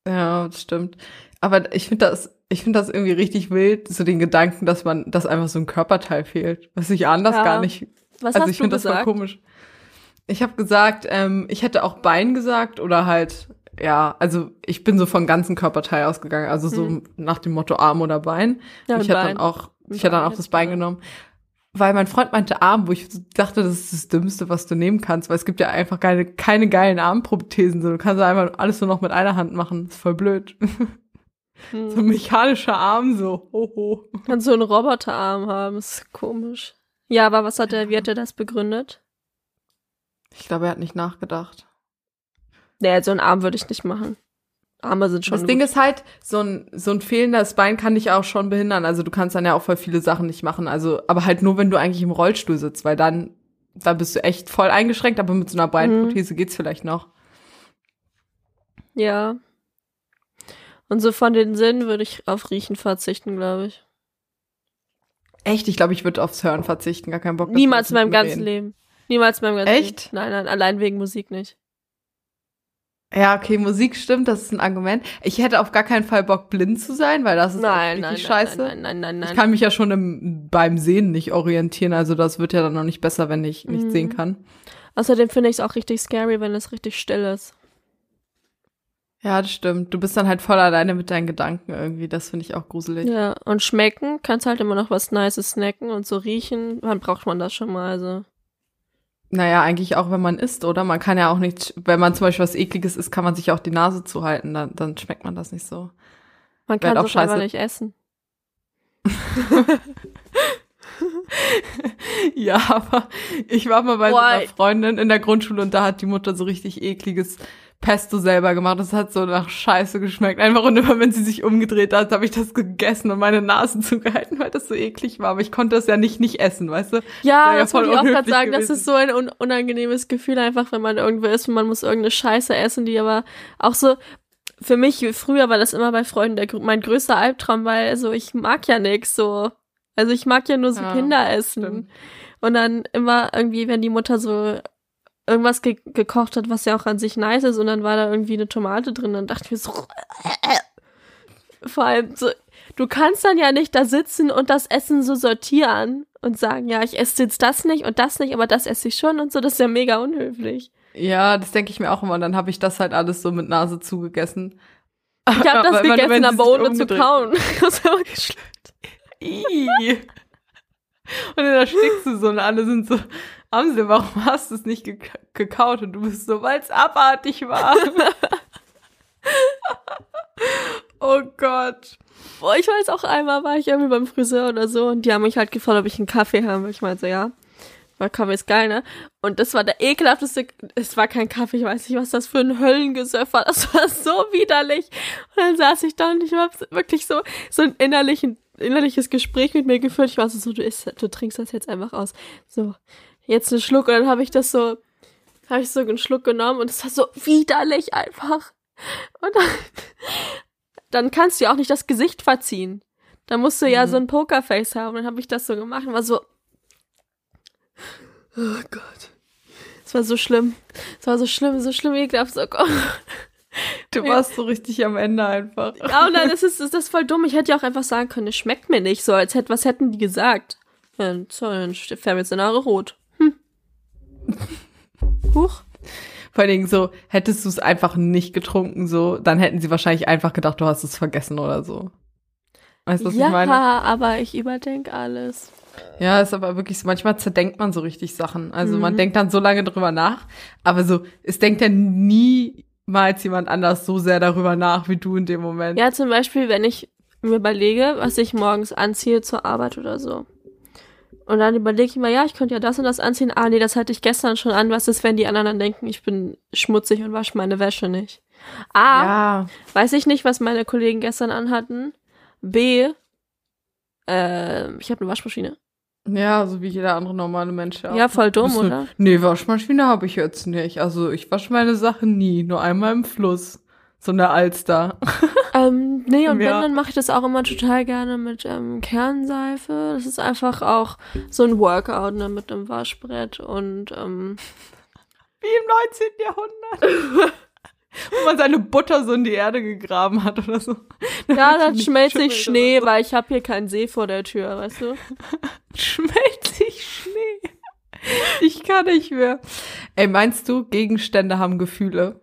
ja, das stimmt. Aber ich finde das, ich finde das irgendwie richtig wild, so den Gedanken, dass man, dass einfach so ein Körperteil fehlt. Was ich anders Ja. gar nicht Was also hast ich finde das gesagt? komisch. Ich habe gesagt, ähm, ich hätte auch Bein gesagt oder halt, ja, also ich bin so von ganzen Körperteil ausgegangen, also so Hm. nach dem Motto Arm oder Bein. Ja, ich hätte dann auch, ich hätte dann auch das Bein genommen. Weil mein Freund meinte Arm, wo ich dachte, das ist das Dümmste, was du nehmen kannst, weil es gibt ja einfach keine, keine geilen Armprothesen. So, du kannst einfach alles nur noch mit einer Hand machen. ist voll blöd. Hm. so ein mechanischer Arm, so. Hoho. Kannst so einen Roboterarm haben, ist komisch. Ja, aber was hat er, wie hat er das begründet? Ich glaube, er hat nicht nachgedacht. Nee, so einen Arm würde ich nicht machen. Arme sind schon das gut. Ding ist halt, so ein, so ein fehlendes Bein kann dich auch schon behindern. Also du kannst dann ja auch voll viele Sachen nicht machen. Also, aber halt nur, wenn du eigentlich im Rollstuhl sitzt, weil dann, dann bist du echt voll eingeschränkt, aber mit so einer Beinprothese geht's vielleicht noch. Ja. Und so von den Sinnen würde ich auf Riechen verzichten, glaube ich. Echt? Ich glaube, ich würde aufs Hören verzichten, gar keinen Bock. Niemals in meinem ganzen reden. Leben. Niemals in meinem ganzen Echt? Nein, nein, allein wegen Musik nicht. Ja, okay, Musik stimmt, das ist ein Argument. Ich hätte auf gar keinen Fall Bock, blind zu sein, weil das ist Nein, nein, richtig nein, scheiße. nein, nein, nein, nein, Ich kann mich ja schon im, beim Sehen nicht orientieren, also das wird ja dann noch nicht besser, wenn ich nicht Mhm. sehen kann. Außerdem finde ich es auch richtig scary, wenn es richtig still ist. Ja, das stimmt. Du bist dann halt voll alleine mit deinen Gedanken irgendwie. Das finde ich auch gruselig. Ja, und schmecken kannst halt immer noch was Nices snacken und so riechen, wann braucht man das schon mal, also. Naja, eigentlich auch, wenn man isst, oder? Man kann ja auch nicht, wenn man zum Beispiel was Ekliges isst, kann man sich auch die Nase zuhalten, dann, dann schmeckt man das nicht so. Man Werd kann auch scheiße. nicht essen. ja, aber ich war mal bei so Boah. einer Freundin in der Grundschule und da hat die Mutter so richtig ekliges Pesto selber gemacht. Das hat so nach Scheiße geschmeckt. Einfach und immer, wenn sie sich umgedreht hat, habe ich das gegessen und meine Nase zugehalten, weil das so eklig war. Aber ich konnte das ja nicht nicht essen, weißt du? Ja, Wäre das wollte ich auch gerade sagen. Das gewesen. ist so ein un unangenehmes Gefühl einfach, wenn man irgendwo ist und man muss irgendeine Scheiße essen, die aber auch so, für mich, früher war das immer bei Freunden der, mein größter Albtraum, weil so, ich mag ja nix so. Also ich mag ja nur so Ja, Kinderessen. stimmt. Und dann immer irgendwie, wenn die Mutter so irgendwas ge gekocht hat, was ja auch an sich nice ist, und dann war da irgendwie eine Tomate drin, dann dachte ich mir so, vor allem so, du kannst dann ja nicht da sitzen und das Essen so sortieren und sagen, ja, ich esse jetzt das nicht und das nicht, aber das esse ich schon und so, das ist ja mega unhöflich. Ja, das denke ich mir auch immer. Und dann habe ich das halt alles so mit Nase zugegessen. Ich habe das Aber gegessen, wenn aber ohne zu umgedreht- kauen. Das war geschluckt. Ih. Und dann erstickst du so und alle sind so, Amsel, warum hast du es nicht gek gekaut? Und du bist so, weil es abartig war. oh Gott. Boah, ich weiß auch einmal war ich irgendwie beim Friseur oder so und die haben mich halt gefragt, ob ich einen Kaffee haben will. Ich meinte so, ja. Weil Kaffee ist geil, ne? Und das war der ekelhafteste, es war kein Kaffee, ich weiß nicht, was das für ein Höllengesöff war. Das war so widerlich. Und dann saß ich da und ich habe wirklich so, so ein innerlichen, innerliches Gespräch mit mir geführt. Ich war so, so du, isst, du trinkst das jetzt einfach aus. So, jetzt einen Schluck. Und dann habe ich das so, habe ich so einen Schluck genommen und es war so widerlich einfach. Und dann, dann kannst du ja auch nicht das Gesicht verziehen. Da musst du ja Mhm. so ein Pokerface haben. Und dann habe ich das so gemacht und war so. Oh Gott. Es war so schlimm. Es war so schlimm, so schlimm ekelhaft. So, oh. Du Ja. warst so richtig am Ende einfach. Ja, und dann ist es ist das voll dumm. Ich hätte ja auch einfach sagen können, es schmeckt mir nicht so, als hätte, was hätten die gesagt? Ja, so, dann färben jetzt deine Haare rot. Huch. Vor allen Dingen so, hättest du es einfach nicht getrunken, so, dann hätten sie wahrscheinlich einfach gedacht, du hast es vergessen oder so. Weißt du, was ja, ich meine? aber ich überdenke alles. Ja, ist aber wirklich so, manchmal zerdenkt man so richtig Sachen. Also man Mhm. denkt dann so lange drüber nach, aber so, es denkt ja niemals jemand anders so sehr darüber nach, wie du in dem Moment. Ja, zum Beispiel, wenn ich mir überlege, was ich morgens anziehe zur Arbeit oder so. Und dann überlege ich mir, ja, ich könnte ja das und das anziehen. Ah, nee, das hatte ich gestern schon an. Was ist, wenn die anderen dann denken, ich bin schmutzig und wasche meine Wäsche nicht? A, Ja, weiß ich nicht, was meine Kollegen gestern anhatten. B, äh, ich habe eine Waschmaschine. ja, so wie jeder andere normale Mensch. Ja, voll dumm, oder? Nee, Waschmaschine habe ich jetzt nicht. Also ich wasche meine Sachen nie, nur einmal im Fluss. So eine Alster. Ähm, nee, und Ja. wenn, dann mache ich das auch immer total gerne mit ähm, Kernseife. Das ist einfach auch so ein Workout, ne, mit einem Waschbrett und ähm, Wie im 19. Jahrhundert. Wo man seine Butter so in die Erde gegraben hat oder so. Ja, dann nicht schmelze ich schimmelt Schnee, weil ich habe hier keinen See vor der Tür, weißt du? so. Schmelzig Schnee. Ich kann nicht mehr. Ey, meinst du, Gegenstände haben Gefühle?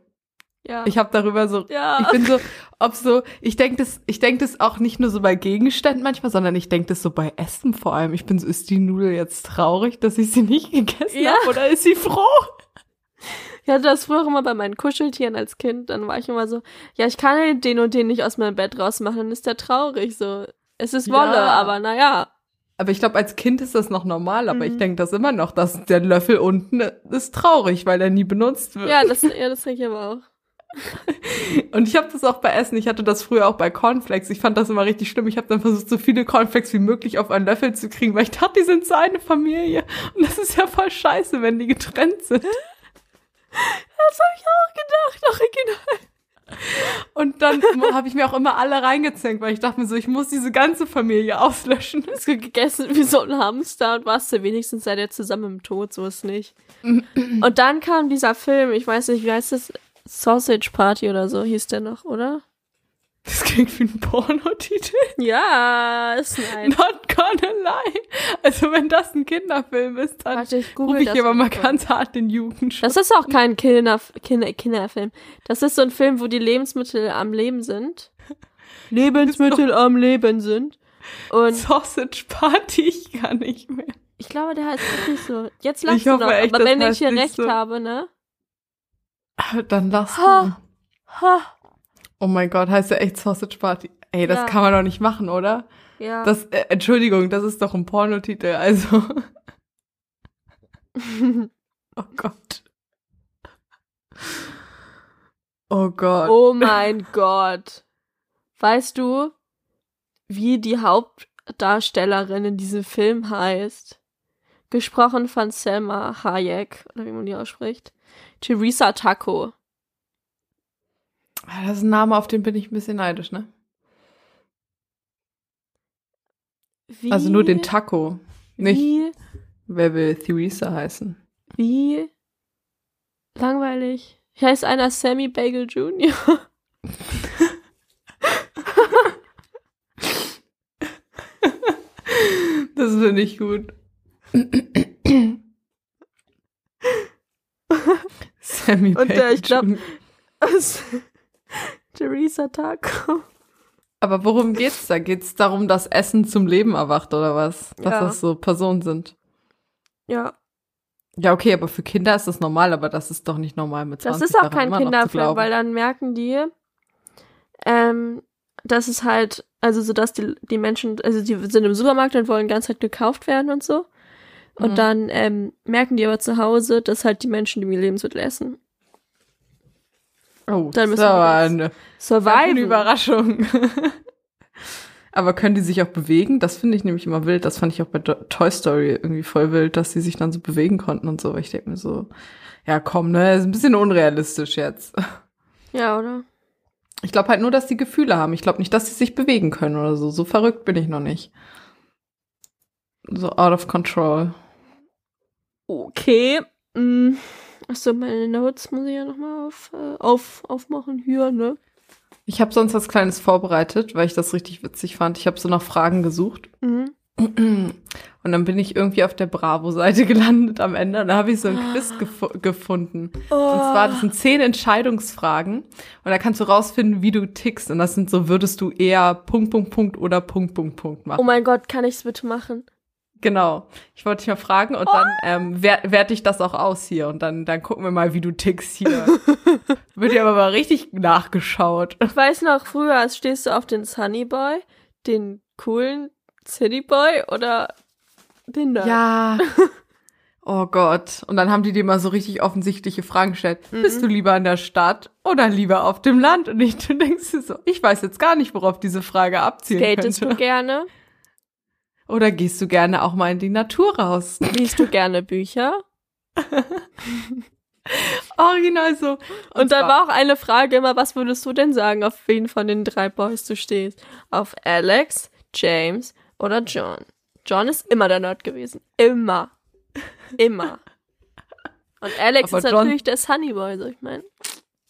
Ja. Ich habe darüber so, ja. ich bin so, ob so, ich denke das, ich denke das auch nicht nur so bei Gegenständen manchmal, sondern ich denke das so bei Essen vor allem. Ich bin so, ist die Nudel jetzt traurig, dass ich sie nicht gegessen Ja. habe oder ist sie froh? Ich hatte das früher immer bei meinen Kuscheltieren als Kind. Dann war ich immer so, ja, ich kann den und den nicht aus meinem Bett rausmachen, dann ist der traurig. So, es ist Wolle, Ja. aber naja. Aber ich glaube, als Kind ist das noch normal, aber Mhm. ich denke das immer noch, dass der Löffel unten ist traurig, weil er nie benutzt wird. Ja, das, ja, das denke ich aber auch. Und ich habe das auch bei Essen. Ich hatte das früher auch bei Cornflakes. Ich fand das immer richtig schlimm. Ich habe dann versucht, so viele Cornflakes wie möglich auf einen Löffel zu kriegen, weil ich dachte, die sind so eine Familie. Und das ist ja voll scheiße, wenn die getrennt sind. Das habe ich auch gedacht, original. Und dann habe ich mir auch immer alle reingezänkt, weil ich dachte mir so, ich muss diese ganze Familie auslöschen. Hast du gegessen wie so ein Hamster und warst du wenigstens seid ihr zusammen im Tod, so ist nicht. und dann kam dieser Film, ich weiß nicht, wie heißt das? Sausage Party oder so hieß der noch, oder? Das klingt wie ein Pornotitel. Ja, ist nein. Not gonna lie. Also wenn das ein Kinderfilm ist, dann Warte, ich rufe ich aber mal ganz hart den Jugendschutz. Das ist auch kein Kinder, Kinder, Kinderfilm. Das ist so ein Film, wo die Lebensmittel am Leben sind. Lebensmittel am Leben sind. Und Sausage Party, ich kann nicht mehr. ich glaube, der heißt wirklich so. Jetzt lachst Ich du noch, echt, aber wenn ich hier recht so. habe, ne? Dann lass Ha. du. Ha. Oh mein Gott, heißt ja echt Sausage Party. Ey, das Ja. kann man doch nicht machen, oder? Ja. Das, äh, Entschuldigung, das ist doch ein Pornotitel, also. Oh Gott. Oh Gott. Oh mein Gott. Weißt du, wie die Hauptdarstellerin in diesem Film heißt? Gesprochen von Selma Hayek, oder wie man die ausspricht. Theresa Taco. Ah, Das ist ein Name, auf den bin ich ein bisschen neidisch, ne? Wie, Also nur den Taco. Nicht, Wie, wer will Theresa heißen? wie langweilig. Hier heißt einer Sammy Bagel Jr. Das finde ich gut. Sammy Und, äh, ich glaub- Bacon. Theresa Taco. Aber worum geht's da? Geht's darum, dass Essen zum Leben erwacht oder was? Dass Ja. das so Personen sind? Ja, Ja, okay, aber für Kinder ist das normal, aber das ist doch nicht normal mit 20 das ist auch kein Kinderfilm, weil dann merken die, ähm, dass es halt, also so, dass die, die Menschen, also die sind im Supermarkt und wollen ganze Zeit gekauft werden und so. Und Mhm. dann ähm, merken die aber zu Hause, dass halt die Menschen die Lebensmittel essen. Oh, Dann das müssen wir jetzt eine, eine. Überraschung. aber können die sich auch bewegen? Das finde ich nämlich immer wild. Das fand ich auch bei Toy Story irgendwie voll wild, dass sie sich dann so bewegen konnten und so. Aber Ich denke mir so, ja komm, ne, ist ein bisschen unrealistisch jetzt. Ja, oder? Ich glaube halt nur, dass die Gefühle haben. Ich glaube nicht, dass sie sich bewegen können oder so. So verrückt bin ich noch nicht. So out of control. Okay. Mm. Achso, meine Notes muss ich ja nochmal auf, äh, auf, aufmachen hier, ne? Ich habe sonst was Kleines vorbereitet, weil ich das richtig witzig fand. Ich habe so nach Fragen gesucht. Mhm. Und dann bin ich irgendwie auf der Bravo-Seite gelandet am Ende. Und da habe ich so ein Quiz gef gefunden. Und zwar, das sind zehn Entscheidungsfragen. Und da kannst du rausfinden, wie du tickst. Und das sind so, würdest du eher Punkt, Punkt, Punkt oder Punkt, Punkt, Punkt machen. Oh mein Gott, kann ich's bitte machen? Genau. Ich wollte dich mal fragen und dann ähm, wer werte ich das auch aus hier. Und dann, dann gucken wir mal, wie du tickst hier. Wird dir aber mal richtig nachgeschaut. Ich weiß noch, früher stehst du auf den Sunny Boy, den coolen City Boy oder den Nerd. Ja. Oh Gott. Und dann haben die dir mal so richtig offensichtliche Fragen gestellt. Mhm. Bist du lieber in der Stadt oder lieber auf dem Land? Und ich, du denkst dir so, ich weiß jetzt gar nicht, worauf diese Frage abzielen Skatest könnte. du gerne? Oder gehst du gerne auch mal in die Natur raus? Liest du gerne Bücher? Original so. Und, dann zwar- war auch eine Frage immer, was würdest du denn sagen, auf wen von den drei Boys du stehst? Auf Alex, James oder John? John ist immer der Nerd gewesen. Immer. Immer. Und Alex Aber ist John- natürlich der Sunny Boy, so ich meine.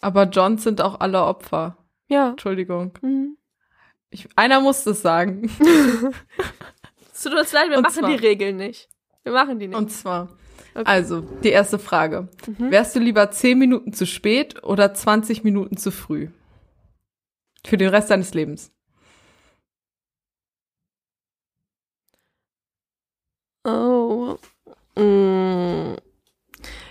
Aber Johns sind auch alle Opfer. Ja. Entschuldigung. Mhm. Ich, einer muss das sagen. Es tut uns leid, wir Und machen zwar- die Regeln nicht. Wir machen die nicht. Und zwar, Okay. also, die erste Frage. Mhm. Wärst du lieber 10 Minuten zu spät oder 20 Minuten zu früh? Für den Rest deines Lebens. Oh. Mm.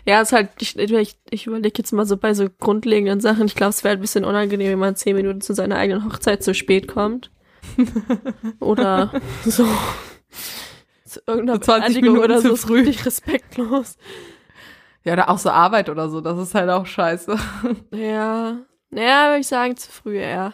Ja, ist halt, ich, ich, ich überlege jetzt mal so bei so grundlegenden Sachen. Ich glaube, es wäre ein bisschen unangenehm, wenn man zehn Minuten zu seiner eigenen Hochzeit zu spät kommt. Oder so. Zu irgendeiner So 20 Beerdigung Minuten oder zu so ist früh. richtig respektlos. Ja, oder auch so Arbeit oder so, das ist halt auch scheiße. Ja. Naja, würde ich sagen, zu früh eher.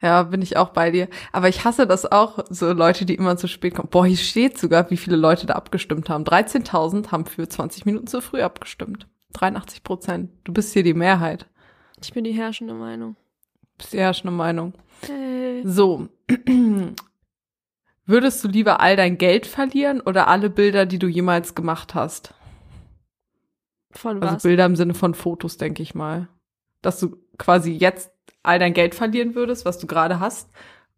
Ja, bin ich auch bei dir. Aber ich hasse das auch, so Leute, die immer zu spät kommen. Boah, hier steht sogar, wie viele Leute da abgestimmt haben. 13.000 haben für 20 Minuten zu früh abgestimmt. 83 Prozent. Du bist hier die Mehrheit. Ich bin die herrschende Meinung. Bist die herrschende Meinung. Hey. So. Würdest du lieber all dein Geld verlieren oder alle Bilder, die du jemals gemacht hast? Von Also was? Bilder im Sinne von Fotos, denke ich mal. Dass du quasi jetzt all dein Geld verlieren würdest, was du gerade hast,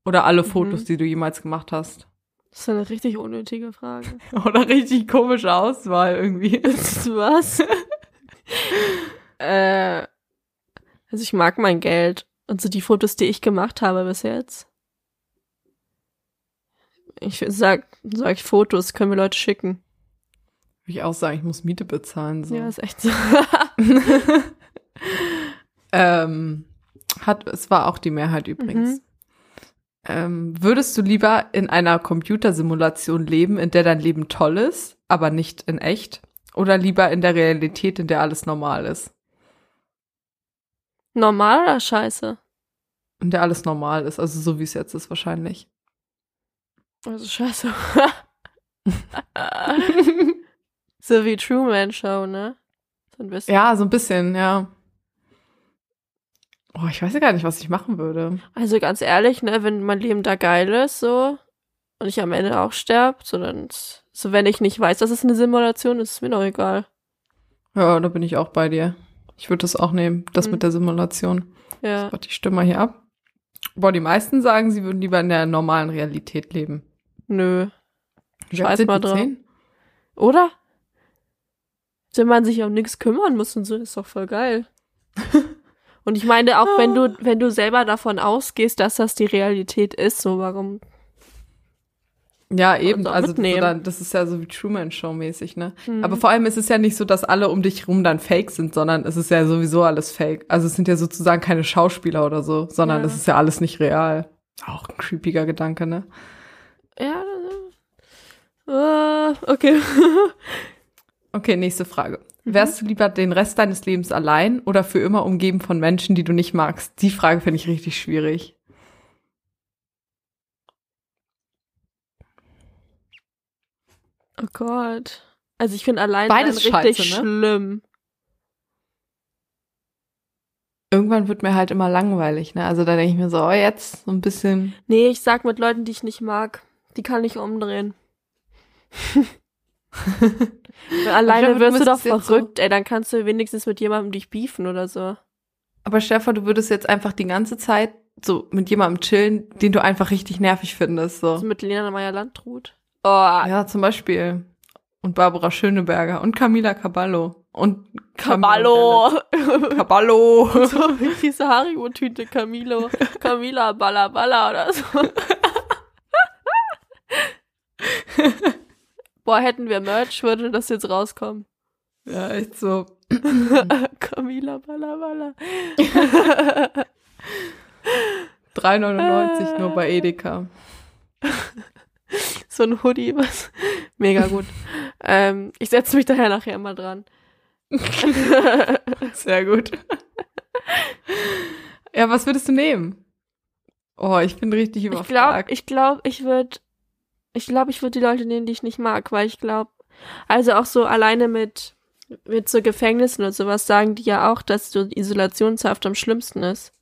oder alle Mhm. Fotos, die du jemals gemacht hast. Das ist eine richtig unnötige Frage. Oder richtig komische Auswahl irgendwie. Was? äh, also ich mag mein Geld. Und so die Fotos, die ich gemacht habe bis jetzt. Ich sag, sag ich Fotos, können wir Leute schicken. Würde ich auch sagen, ich muss Miete bezahlen. So. Ja, ist echt so. ähm, hat, es war auch die Mehrheit übrigens. Mhm. Ähm, würdest du lieber in einer Computersimulation leben, in der dein Leben toll ist, aber nicht in echt? Oder lieber in der Realität, in der alles normal ist? Normal oder scheiße? Und der alles normal ist, also so wie es jetzt ist wahrscheinlich. Also scheiße. so wie Truman Show, ne? So ein bisschen. Ja, so ein bisschen, ja. Oh, ich weiß ja gar nicht, was ich machen würde. Also ganz ehrlich, ne, wenn mein Leben da geil ist, so, und ich am Ende auch sterbe, so dann, so wenn ich nicht weiß, dass es eine Simulation ist, ist mir doch egal. Ja, da bin ich auch bei dir. Ich würde das auch nehmen, das Mhm. mit der Simulation. Ja. Ich stimme mal hier ab. Boah, die meisten sagen, sie würden lieber in der normalen Realität leben. Nö. Scheiß mal drauf. Oder? Wenn man sich um nichts kümmern muss und so, ist doch voll geil. und ich meine, auch wenn du, wenn du selber davon ausgehst, dass das die Realität ist, so warum? Ja, eben. Also so dann, das ist ja so wie Truman Show mäßig, ne? Hm. Aber vor allem ist es ja nicht so, dass alle um dich rum dann fake sind, sondern es ist ja sowieso alles fake. Also es sind ja sozusagen keine Schauspieler oder so, sondern Ja. es ist ja alles nicht real. Auch ein creepiger Gedanke, ne? Ja. Äh, okay. Okay, nächste Frage. Wärst du lieber den Rest deines Lebens allein oder für immer umgeben von Menschen, die du nicht magst? Die Frage finde ich richtig schwierig. oh Gott. Also ich finde allein Beides richtig scheiße, ne? schlimm. Irgendwann wird mir halt immer langweilig, ne? Also da denke ich mir so, oh, jetzt so ein bisschen. Nee, ich sag mit Leuten, die ich nicht mag, die kann ich umdrehen. Alleine du wirst du doch müsstest jetzt verrückt, ey, dann kannst du wenigstens mit jemandem dich beefen oder so. Aber Stefan, du würdest jetzt einfach die ganze Zeit so mit jemandem chillen, den du einfach richtig nervig findest, so. Also mit Lena Meyer-Landrut. Oh, Ja, zum Beispiel. Und Barbara Schöneberger und Camila Caballo. Und Caballo. Caballo. so wie diese Haribo-Tüte Camilo. Camila Balla Balla oder so. Boah, hätten wir Merch, würde das jetzt rauskommen. Ja, echt so. Camila Balla. 3,99 nur bei Edeka. so ein Hoodie, was mega gut. ähm, ich setze mich daher nachher mal dran. Sehr gut. ja, was würdest du nehmen? Oh, ich bin richtig ich glaube, ich glaube, ich würde, ich glaube, ich würde die Leute nehmen, die ich nicht mag, weil ich glaube, also auch so alleine mit mit so Gefängnissen und sowas sagen die ja auch, dass so Isolationshaft am schlimmsten ist.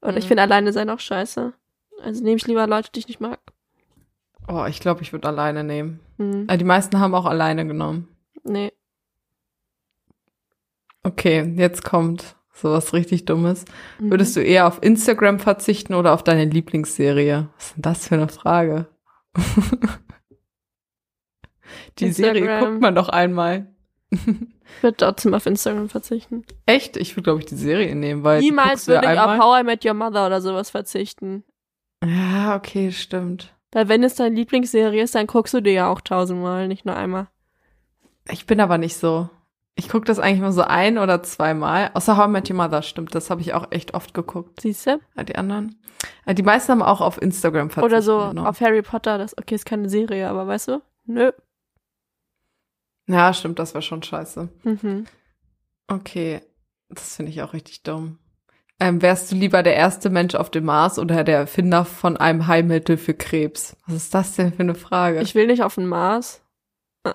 Und ich Mhm. finde alleine sein auch scheiße. Also nehme ich lieber Leute, die ich nicht mag. oh, ich glaube, ich würde alleine nehmen. Hm, Äh, Die meisten haben auch alleine genommen. nee. Okay, jetzt kommt sowas richtig Dummes. Mhm. Würdest du eher auf Instagram verzichten oder auf deine Lieblingsserie? Was ist denn das für eine Frage? Die Serie Instagram. guckt man doch einmal. Ich würde trotzdem auf Instagram verzichten. Echt? Ich würde, glaube ich, die Serie nehmen, weil Niemals würde ich auf. How I Met Your Mother oder sowas verzichten. Ja, okay, stimmt. Weil wenn es deine Lieblingsserie ist, dann guckst du dir ja auch tausendmal, nicht nur einmal. Ich bin aber nicht so. Ich gucke das eigentlich nur so ein oder zweimal. Außer How I Met Your Mother, stimmt. Das habe ich auch echt oft geguckt. Siehst du? Ja, Die anderen? Ja, Die meisten haben auch auf Instagram verzichtet. Oder so genau. auf Harry Potter, das, okay, ist keine Serie, aber weißt du? Nö. Ja, stimmt, das wäre schon scheiße. Mhm. Okay, das finde ich auch richtig dumm. Ähm, wärst du lieber der erste Mensch auf dem Mars oder der Erfinder von einem Heilmittel für Krebs? Was ist das denn für eine Frage? Ich will nicht auf den Mars.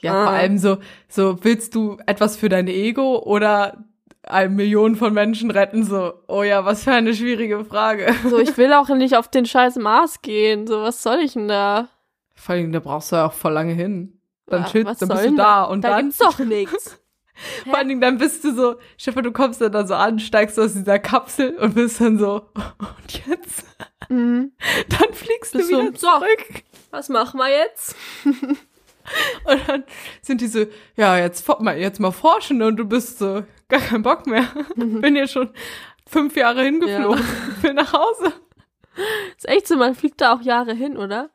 Ja, Ah. vor allem so, so willst du etwas für dein Ego oder eine Million von Menschen retten? So, oh ja, was für eine schwierige Frage. So, ich will auch nicht auf den scheiß Mars gehen. So, was soll ich denn da? Vor allem, da brauchst du ja auch voll lange hin. Dann Ja, chillst, was dann bist du da und da dann gibt's doch nichts. Vor allen Dingen, dann bist du so, Stefan, du kommst dann da so an, steigst aus dieser Kapsel und bist dann so, und jetzt? Mhm. Dann fliegst du Bist wieder so, zurück. Was machen wir jetzt? Und dann sind die so, ja, jetzt, mal- jetzt mal forschen und du bist so, gar keinen Bock mehr. Bin hier schon fünf Jahre hingeflogen. Will nach Hause. Ist echt so, man fliegt da auch Jahre hin, oder?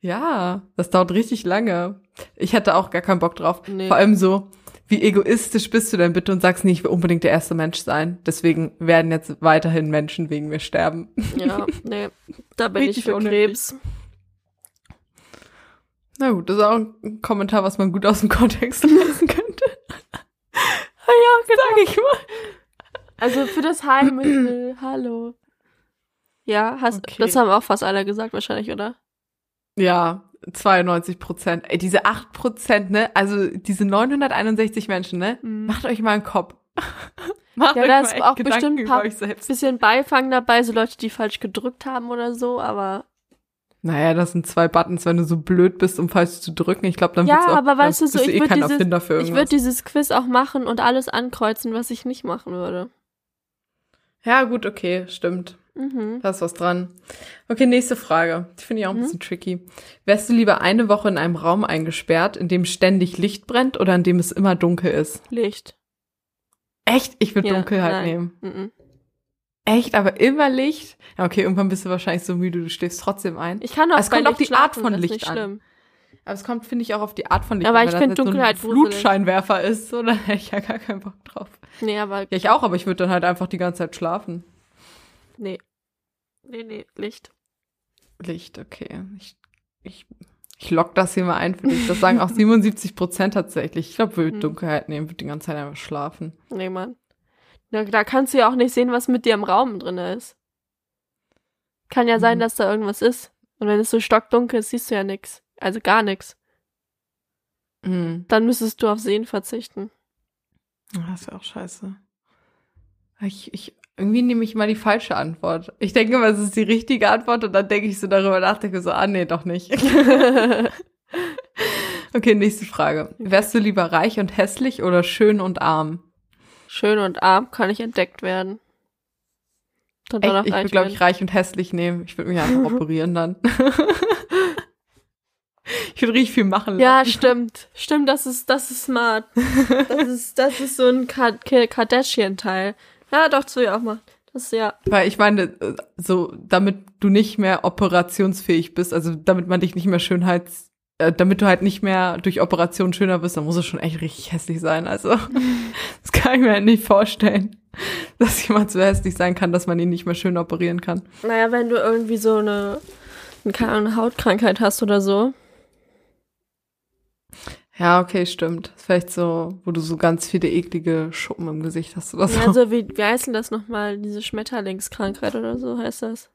Ja, das dauert richtig lange. Ich hatte auch gar keinen Bock drauf. Nee. Vor allem so, wie egoistisch bist du denn bitte und sagst, nee, ich will unbedingt der erste Mensch sein. Deswegen werden jetzt weiterhin Menschen wegen mir sterben. Ja, nee. Da bin Richtig ich für unnötig. Krebs. Na gut, das ist auch ein Kommentar, was man gut aus dem Kontext lesen könnte. ja, sag ich mal. Also für das Heilmittel, hallo. Ja, hast, Okay. das haben auch fast alle gesagt wahrscheinlich, oder? Ja, 92 Prozent. Ey, diese 8 Prozent, ne? Also diese 961 Menschen, ne? Mhm. Macht euch mal einen Kopf. Macht Ja, euch da ist auch Gedanken bestimmt über paar-. Bisschen Beifang dabei, so Leute, die falsch gedrückt haben oder so, aber Naja, das sind zwei Buttons, wenn du so blöd bist, um falsch zu drücken. Ich glaube, dann Ja, auch, aber weißt du, so, ich eh würd kein dieses- ich würde dieses Quiz auch machen und alles ankreuzen, was ich nicht machen würde. ja, gut, okay, stimmt. Mhm. Da ist was dran. Okay, nächste Frage. Die finde ich auch ein Mhm. bisschen tricky. Wärst du lieber eine Woche in einem Raum eingesperrt, in dem ständig Licht brennt oder in dem es immer dunkel ist? Licht. Echt? Ich würde Ja, Dunkelheit nein. nehmen. Mhm. Echt? Aber immer Licht? Ja, okay, irgendwann bist du wahrscheinlich so müde, du schläfst trotzdem ein. Ich kann auch Es kommt auf die Art schlafen, von das ist Licht an. schlimm. Aber es kommt, finde ich, auch auf die Art von Licht Aber an. ich Wenn find das jetzt Dunkelheit so ein gruselig. Flutscheinwerfer ist, so, dann hätte ich ja gar keinen Bock drauf. Nee, aber Ja, ich auch, aber ich würde dann halt einfach die ganze Zeit schlafen. nee. Nee, nee, Licht. Licht, okay. Ich, ich, ich lock das hier mal ein für dich. Das sagen auch 77 Prozent tatsächlich. Ich glaube, ich würde Hm. Dunkelheit nehmen, würde die ganze Zeit einfach schlafen. Nee, Mann. Da, da kannst du ja auch nicht sehen, was mit dir im Raum drin ist. Kann ja sein, Mhm. dass da irgendwas ist. Und wenn es so stockdunkel ist, siehst du ja nix. Also gar nix. Mhm. Dann müsstest du auf Sehen verzichten. Das ist ja auch scheiße. Ich, ich, irgendwie nehme ich mal die falsche Antwort. Ich denke mal, es ist die richtige Antwort und dann denke ich so darüber nach, denke so, ah nee, doch nicht. okay, nächste Frage. Wärst du lieber reich und hässlich oder schön und arm? Schön und arm kann nicht entdeckt werden. Und Echt? Ich würde, glaube ich, reich und hässlich nehmen. Ich würde mich einfach operieren dann. ich würde richtig viel machen Ja, lassen. stimmt. Stimmt, das ist, das ist smart. Das ist, das ist so ein Ka- Ka- Kardashian-Teil. Ja, doch, zu ihr auch mal. Das ja. Weil ich meine, äh, so, damit du nicht mehr operationsfähig bist, also damit man dich nicht mehr Schönheits, äh, damit du halt nicht mehr durch Operation schöner bist, dann muss es schon echt richtig hässlich sein. Also, das kann ich mir halt nicht vorstellen, dass jemand so hässlich sein kann, dass man ihn nicht mehr schön operieren kann. Naja, wenn du irgendwie so eine, Ahnung, Hautkrankheit hast oder so. Ja, okay, stimmt. Vielleicht so, wo du so ganz viele eklige Schuppen im Gesicht hast oder so. Ja, so wie, wie heißt denn das nochmal? Diese Schmetterlingskrankheit oder so heißt das.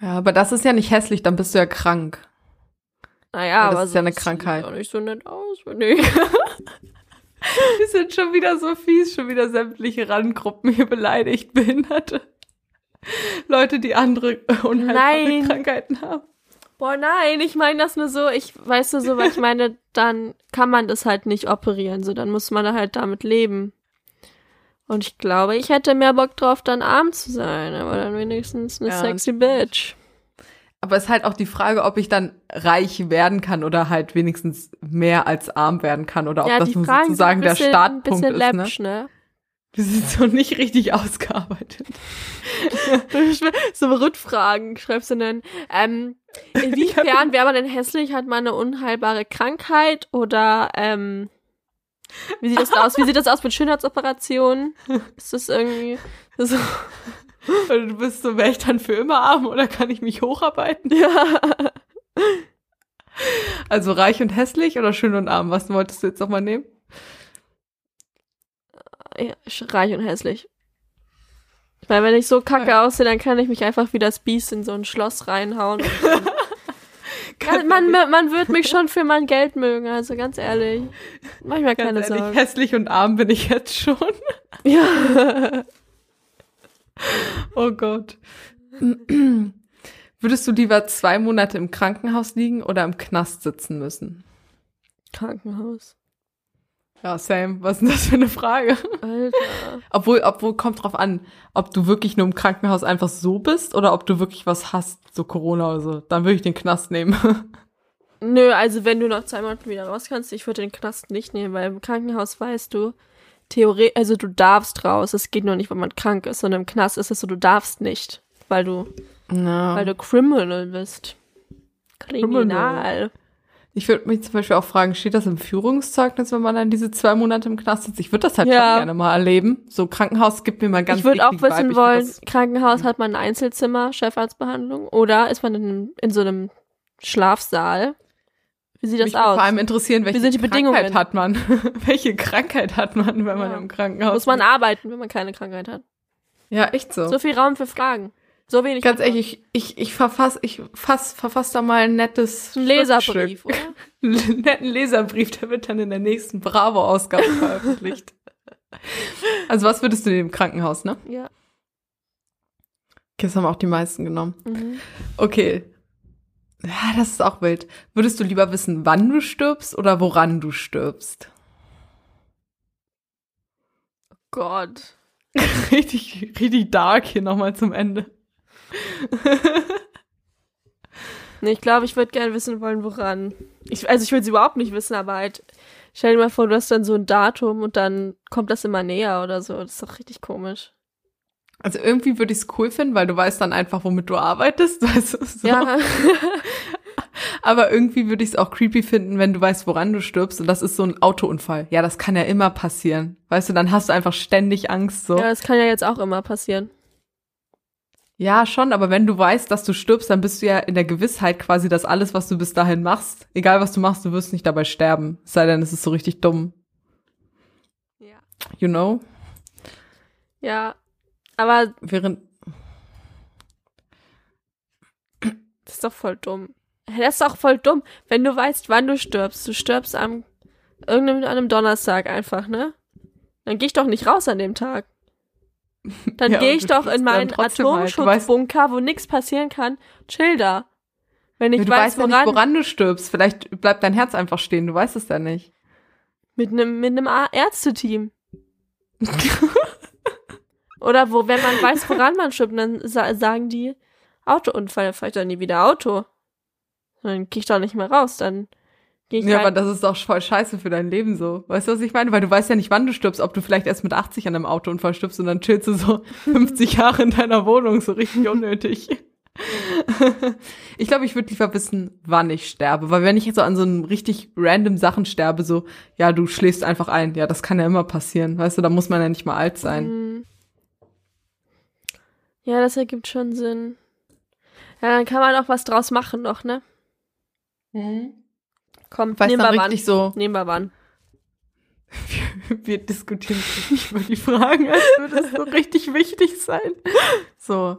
Ja, aber das ist ja nicht hässlich, dann bist du ja krank. Naja, Ja, das aber ist ja eine Krankheit. Sieht auch nicht so nett aus, ich. Wir sind schon wieder so fies, schon wieder sämtliche Randgruppen hier beleidigt, Behinderte. Leute, die andere unheilbare. Krankheiten haben. Boah, nein, ich meine das nur so, ich weißt du so, weil ich meine, dann kann man das halt nicht operieren, so dann muss man halt damit leben. Und ich glaube, ich hätte mehr Bock drauf, dann arm zu sein, aber dann wenigstens eine Ja, sexy Bitch. Aber es ist halt auch die Frage, ob ich dann reich werden kann oder halt wenigstens mehr als arm werden kann oder ob ja, das die nur Fragen sozusagen bisschen, der ein Startpunkt bisschen ist. Ne? läppsch, ne? Wir sind so nicht richtig ausgearbeitet. so Rückfragen schreibst du dann. Ähm, inwiefern wäre man denn hässlich? Hat man eine unheilbare Krankheit oder ähm, wie sieht das aus? Wie sieht das aus mit Schönheitsoperationen? Ist das irgendwie so? Also du bist so, wäre ich dann für immer arm oder kann ich mich hocharbeiten? Ja. Also reich und hässlich oder schön und arm? Was wolltest du jetzt nochmal nehmen? ja, reich und hässlich. Weil wenn ich so kacke aussehe, dann kann ich mich einfach wie das Biest in so ein Schloss reinhauen. Dann, man, man, wird mich schon für mein Geld mögen, also ganz ehrlich. Mach ich mir keine Ganz ehrlich, Sorgen. hässlich und arm bin ich jetzt schon. Ja. Oh Gott. Würdest du lieber zwei Monate im Krankenhaus liegen oder im Knast sitzen müssen? Krankenhaus. Ja, Sam, was ist denn das für eine Frage? Alter. Obwohl, obwohl, kommt drauf an, ob du wirklich nur im Krankenhaus einfach so bist oder ob du wirklich was hast, so Corona oder so. Dann würde ich den Knast nehmen. Nö, also wenn du nach zwei Monaten wieder raus kannst, ich würde den Knast nicht nehmen, weil im Krankenhaus weißt du, Theorie, also du darfst raus. Es geht nur nicht, wenn man krank ist, sondern im Knast ist es so, du darfst nicht, weil du, Ja. weil du Criminal bist. Kriminal. Criminal. Ich würde mich zum Beispiel auch fragen, steht das im Führungszeugnis, wenn man dann diese zwei Monate im Knast sitzt? Ich würde das halt Ja. schon gerne mal erleben. So Krankenhaus gibt mir mal ganz ich würde auch Vibe. wissen würd wollen, Krankenhaus hat man ein Einzelzimmer, Chefarztbehandlung, oder ist man in, in so einem Schlafsaal? Wie sieht das Mich würde aus? vor allem interessieren, welche Krankheit hat man? welche Krankheit hat man, wenn man Ja. im Krankenhaus Muss man arbeiten, wenn man keine Krankheit hat? Ja, echt so. So viel Raum für Fragen. So wenig. Ganz ehrlich, ich, ich, ich verfass, ich fass, verfass da mal ein nettes Ein Leserbrief, oder? Einen netten Leserbrief, der wird dann in der nächsten Bravo-Ausgabe veröffentlicht. Also was würdest du im Krankenhaus, ne? Ja. Okay, das haben auch die meisten genommen. Mhm. Okay. Ja, das ist auch wild. Würdest du lieber wissen, wann du stirbst oder woran du stirbst? Gott. richtig, richtig dark hier nochmal zum Ende. Nee, ich glaube, ich würde gerne wissen wollen, woran. Ich, also ich will es überhaupt nicht wissen, aber halt, stell dir mal vor, du hast dann so ein Datum und dann kommt das immer näher oder so. Das ist doch richtig komisch. Also irgendwie würde ich es cool finden, weil du weißt dann einfach, womit du arbeitest. Weißt du, so. Ja. Aber irgendwie würde ich es auch creepy finden, wenn du weißt, woran du stirbst. Und das ist so ein Autounfall. Ja, das kann ja immer passieren. Weißt du, dann hast du einfach ständig Angst so. ja, das kann ja jetzt auch immer passieren. Ja, schon, aber wenn du weißt, dass du stirbst, dann bist du ja in der Gewissheit quasi, dass alles, was du bis dahin machst, egal was du machst, du wirst nicht dabei sterben. Es sei denn, es ist so richtig dumm. Ja. You know? Ja. Aber Während. das ist doch voll dumm. Das ist doch voll dumm, wenn du weißt, wann du stirbst. Du stirbst am irgendeinem Donnerstag einfach, ne? Dann geh ich doch nicht raus an dem Tag. Dann Ja, gehe ich doch in meinen halt. Du weißt- Atomschutzbunker, wo nichts passieren kann. Chill da. Wenn ich du weiß, weißt ja woran, nicht, woran du stirbst. Vielleicht bleibt dein Herz einfach stehen. Du weißt es ja nicht. mit einem mit einem Ärzteteam. Oder wo, wenn man weiß, woran man stirbt, dann sa sagen die Autounfall, ich doch nie wieder Auto. Dann gehe ich doch nicht mehr raus, dann gehe ich Ja, halt aber das ist doch voll scheiße für dein Leben so. Weißt du, was ich meine? Weil du weißt ja nicht, wann du stirbst, ob du vielleicht erst mit 80 an einem Autounfall stirbst und dann chillst du so 50 Jahre in deiner Wohnung, so richtig unnötig. ich glaube, ich würde lieber wissen, wann ich sterbe. Weil wenn ich jetzt so an so einem richtig random Sachen sterbe, so, ja, du schläfst einfach ein. Ja, das kann ja immer passieren. Weißt du, da muss man ja nicht mal alt sein. Mhm. Ja, das ergibt schon Sinn. Ja, dann kann man auch was draus machen noch, ne? Komm, Weißt nehmen wir wann. richtig so, Nehmen wir wann. wir diskutieren richtig über die Fragen, als würde es so richtig wichtig sein. So.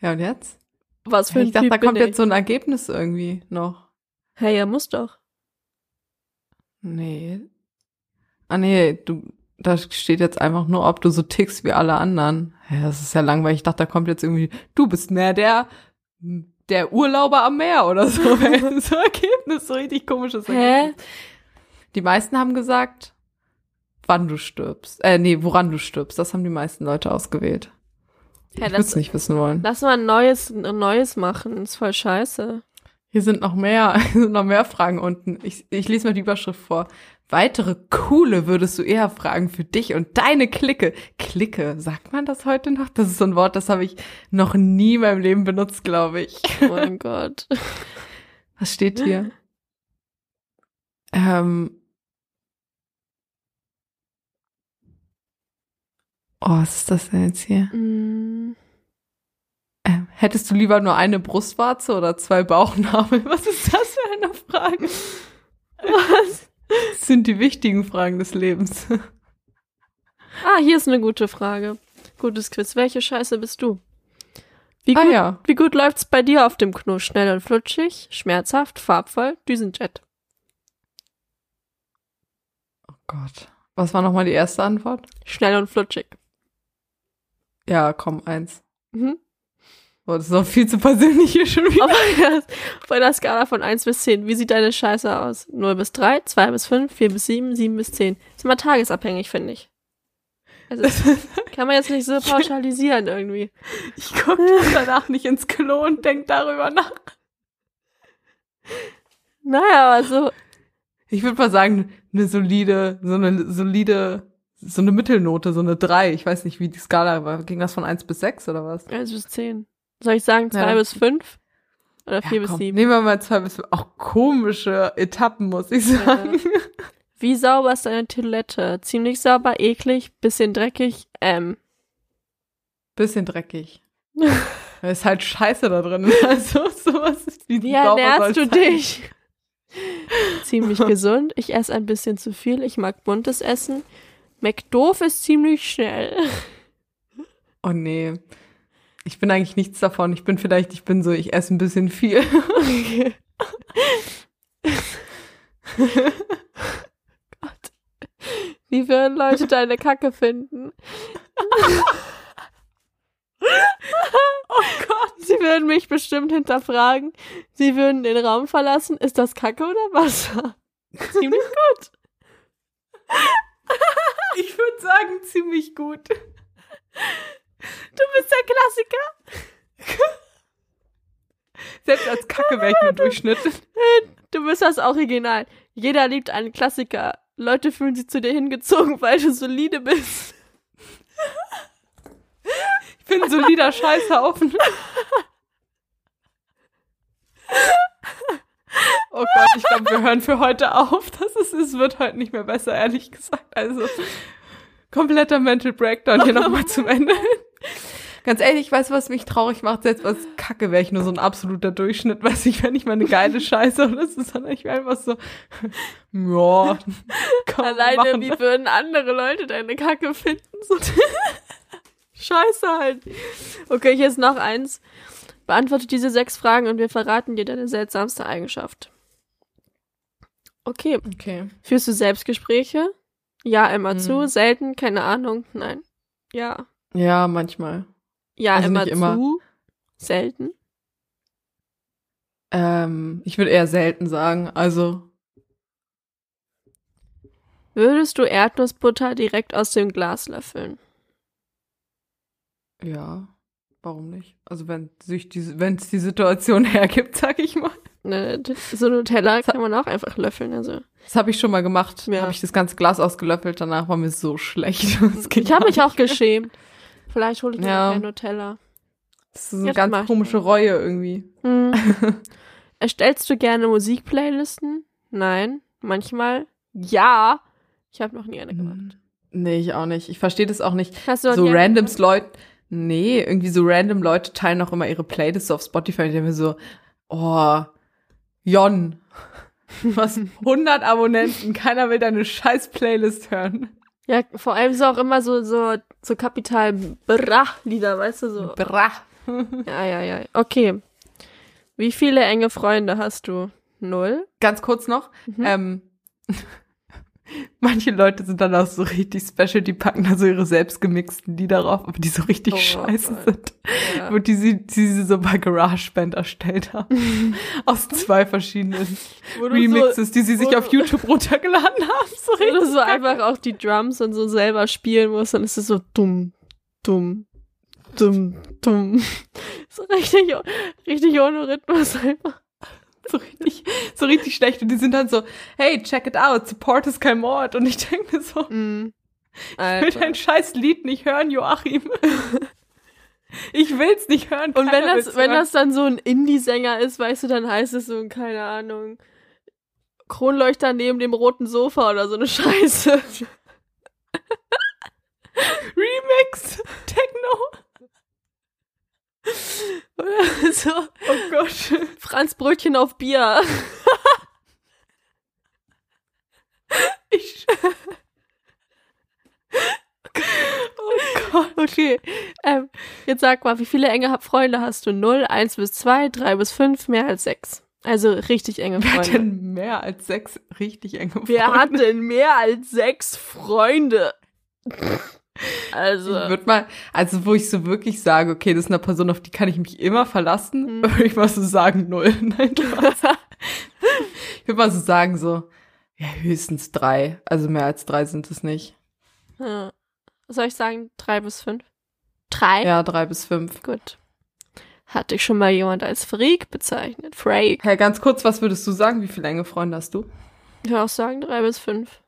Ja, und jetzt? Was für ein ich dachte, Typ da kommt ich. jetzt so ein Ergebnis irgendwie noch. Hey, ja, muss doch. Nee. Ah, nee, du, da steht jetzt einfach nur, ob du so tickst wie alle anderen. Ja, das ist ja langweilig. Ich dachte, da kommt jetzt irgendwie, du bist mehr der, der Urlauber am Meer oder so. so Ergebnis, so richtig komisches Hä? Ergebnis. Die meisten haben gesagt, wann du stirbst. Äh, nee, woran du stirbst. Das haben die meisten Leute ausgewählt. Hä, ich das- würde nicht wissen wollen. Lass mal ein neues, ein neues machen. ist voll scheiße. Hier sind noch mehr, hier sind noch mehr Fragen unten. Ich, ich lese mal die Überschrift vor. Weitere coole würdest du eher fragen für dich und deine Clique. Clique, sagt man das heute noch? Das ist so ein Wort, das habe ich noch nie in meinem Leben benutzt, glaube ich. Oh mein Gott. Was steht hier? Ähm. Oh, was ist das denn jetzt hier? Mm, Ähm, hättest du lieber nur eine Brustwarze oder zwei Bauchnabel? Was ist das für eine Frage? Was? Das sind die wichtigen Fragen des Lebens. Ah, hier ist eine gute Frage. Gutes Quiz. Welche Scheiße bist du? Wie Ah gut, ja. wie gut läuft's bei dir auf dem Knuss? Schnell und flutschig, schmerzhaft, farbvoll, Düsenjet. Oh Gott. Was war nochmal die erste Antwort? Schnell und flutschig. Ja, komm, eins. Mhm. Oh, das ist auch viel zu persönlich hier schon wieder. Auf einer, auf einer Skala von 1 bis 10, wie sieht deine Scheiße aus? 0 bis 3, 2 bis 5, 4 bis 7, 7 bis 10. Ist immer tagesabhängig, finde ich. Also, kann man jetzt nicht so pauschalisieren irgendwie. Ich gucke danach nicht ins Klo und denk darüber nach. Naja, aber so, Ich würde mal sagen, eine solide, so eine solide, so eine Mittelnote, so eine 3. Ich weiß nicht, wie die Skala war. Ging das von 1 bis 6 oder was? 1 bis 10. Soll ich sagen 2 Ja. bis 5? Oder 4 Ja, bis komm, 7? Nehmen wir mal 2 bis Auch komische Etappen, muss ich sagen. Wie sauber ist deine Toilette? Ziemlich sauber, eklig, bisschen dreckig, ähm. Bisschen dreckig. Da ist halt Scheiße da drin. Also sowas ist wie Wie ernährst du dich? ziemlich gesund. Ich esse ein bisschen zu viel. Ich mag buntes Essen. McDoof ist ziemlich schnell. Oh nee. Ich bin eigentlich nichts davon. Ich bin vielleicht, ich bin so, ich esse ein bisschen viel. Gott. Wie würden Leute deine Kacke finden? oh Gott. Sie würden mich bestimmt hinterfragen. Sie würden den Raum verlassen. Ist das Kacke oder Wasser? Ziemlich gut. Ich würde sagen, ziemlich gut. Du bist der Klassiker. Selbst als Kacke wäre ich nur Durchschnitt. Du bist das Original. Jeder liebt einen Klassiker. Leute fühlen sich zu dir hingezogen, weil du solide bist. Ich bin ein solider Scheißhaufen. Oh Gott, ich glaube, wir hören für heute auf. Das ist, es wird heute nicht mehr besser, ehrlich gesagt. Also, kompletter Mental Breakdown hier nochmal zum Ende. Ganz ehrlich, ich weiß, was mich traurig macht. Selbst was Kacke wäre ich nur so ein absoluter Durchschnitt. Weiß ich, wenn ich mal eine geile Scheiße oder das ist, sondern ich wäre einfach so, ja. Komm, Alleine, wie würden andere Leute deine Kacke finden? So Scheiße halt. Okay, hier ist noch eins. Beantworte diese sechs Fragen und wir verraten dir deine seltsamste Eigenschaft. Okay. Okay. Führst du Selbstgespräche? Ja, immer Hm. zu. Selten, keine Ahnung. Nein. Ja. Ja, manchmal. Ja, Also immer immer. zu. Selten. Ähm, ich würde eher selten sagen. Also, Würdest du Erdnussbutter direkt aus dem Glas löffeln? ja. Warum nicht? Also, wenn sich die, wenn es die Situation hergibt, sag ich mal. Ne, so Nutella kann man auch einfach löffeln. Also Das habe ich schon mal gemacht. Ja. Habe ich das ganze Glas ausgelöffelt. Danach war mir so schlecht. Ich habe mich auch geschämt. Vielleicht hole ich mir Ja. mehr Nutella. Das ist eine Jetzt ganz komische Reue irgendwie. Hm. Erstellst du gerne Musikplaylisten? Nein. Manchmal? Ja. Ich habe noch nie eine gemacht. Nee, ich auch nicht. Ich verstehe das auch nicht. Hast du so eine randoms? Leute. Nee, irgendwie so random Leute teilen auch immer ihre Playlists auf Spotify. Und ich denke mir so, oh, Jon, du hast 100 Abonnenten. Keiner will deine scheiß Playlist hören. Ja, vor allem so auch immer so, so, so Kapital Bra-Lieder, weißt du, so. Bra. Ja, ja, ja. Okay. Wie viele enge Freunde hast du? Null? Ganz kurz noch. Mhm. Ähm, manche Leute sind dann auch so richtig special, die packen da so ihre selbstgemixten Lieder drauf, aber die so richtig Oh scheiße Gott. sind. Ja. Und die sie, die sie so bei GarageBand erstellt haben. Aus zwei verschiedenen Remixes, die sie sich auf YouTube runtergeladen haben. So So, wo du richtig so einfach auch die Drums und so selber spielen musst, dann ist es so dumm, dumm, dumm, dumm. So richtig, richtig ohne Rhythmus einfach. So richtig, so richtig schlecht. Und die sind dann so, hey, check it out, support is kein Mord. Und ich denke mir so, Mm. ich will dein scheiß Lied nicht hören, Joachim. Ich will's nicht hören. Und wenn das, wenn das dann so ein Indie-Sänger ist, weißt du, dann heißt es so, keine Ahnung, Kronleuchter neben dem roten Sofa oder so eine Scheiße. Remix, Techno. Oder so, Oh Gott. Franz Brötchen auf Bier. Ich, Oh Gott. Okay. Ähm, jetzt sag mal, wie viele enge Freunde hast du? Null, eins bis zwei, drei bis fünf, mehr als sechs. Also richtig enge wer hat Freunde. denn mehr als sechs richtig enge Freunde? Wer hat denn mehr als sechs Freunde? Also. Ich würde mal, also wo ich so wirklich sage, okay, das ist eine Person, auf die kann ich mich immer verlassen, Hm. würde ich mal so sagen, null. Nein, Spaß. ich würde mal so sagen, so, ja, höchstens drei. Also mehr als drei sind es nicht. Ja. Soll ich sagen? Drei bis fünf? Drei? Ja, drei bis fünf. Gut. Hatte ich schon mal jemand als Freak bezeichnet? Freak. Hey, ganz kurz, was würdest du sagen? Wie viele enge Freunde hast du? Ich würde auch sagen drei bis fünf.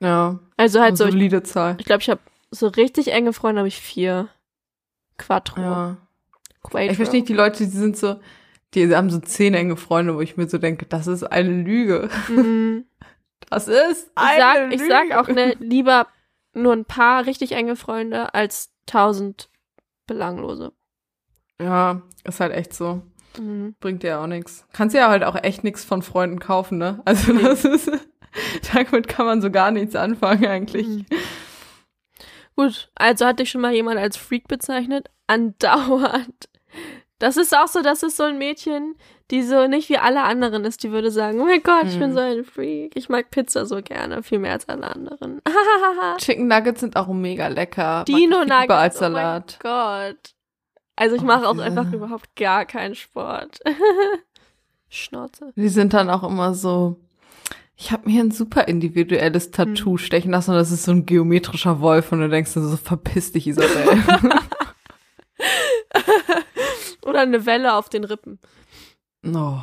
Ja, Also halt so, ich solide Zahl. glaube, ich habe so richtig enge Freunde habe ich vier. Quattro. Ja. Quattro. Ich verstehe nicht, die Leute, die sind so, die haben so zehn enge Freunde, wo ich mir so denke, das ist eine Lüge. Mhm. Das ist Ich eine sag, Lüge. ich sag auch ne, lieber nur ein paar richtig enge Freunde als tausend belanglose. Ja, ist halt echt so. Mhm. Bringt dir auch nichts. Kannst ja halt auch echt nichts von Freunden kaufen, ne? Also das ist, damit kann man so gar nichts anfangen eigentlich. Mhm. Gut, also hat dich schon mal jemand als Freak bezeichnet? Andauernd. Das ist auch so, das ist so ein Mädchen, die so nicht wie alle anderen ist, die würde sagen, oh mein Gott, ich bin Mhm. so ein Freak. Ich mag Pizza so gerne, viel mehr als alle anderen. Chicken Nuggets sind auch mega lecker. Dino lieber Nuggets, als oh mein Salat. Gott. Also ich Oh, mache auch einfach überhaupt gar keinen Sport. Schnauze. Die sind dann auch immer so. Ich habe mir ein super individuelles Tattoo Hm. stechen lassen und das ist so ein geometrischer Wolf und du denkst dir so, verpiss dich, Isabel. Oder eine Welle auf den Rippen. oh,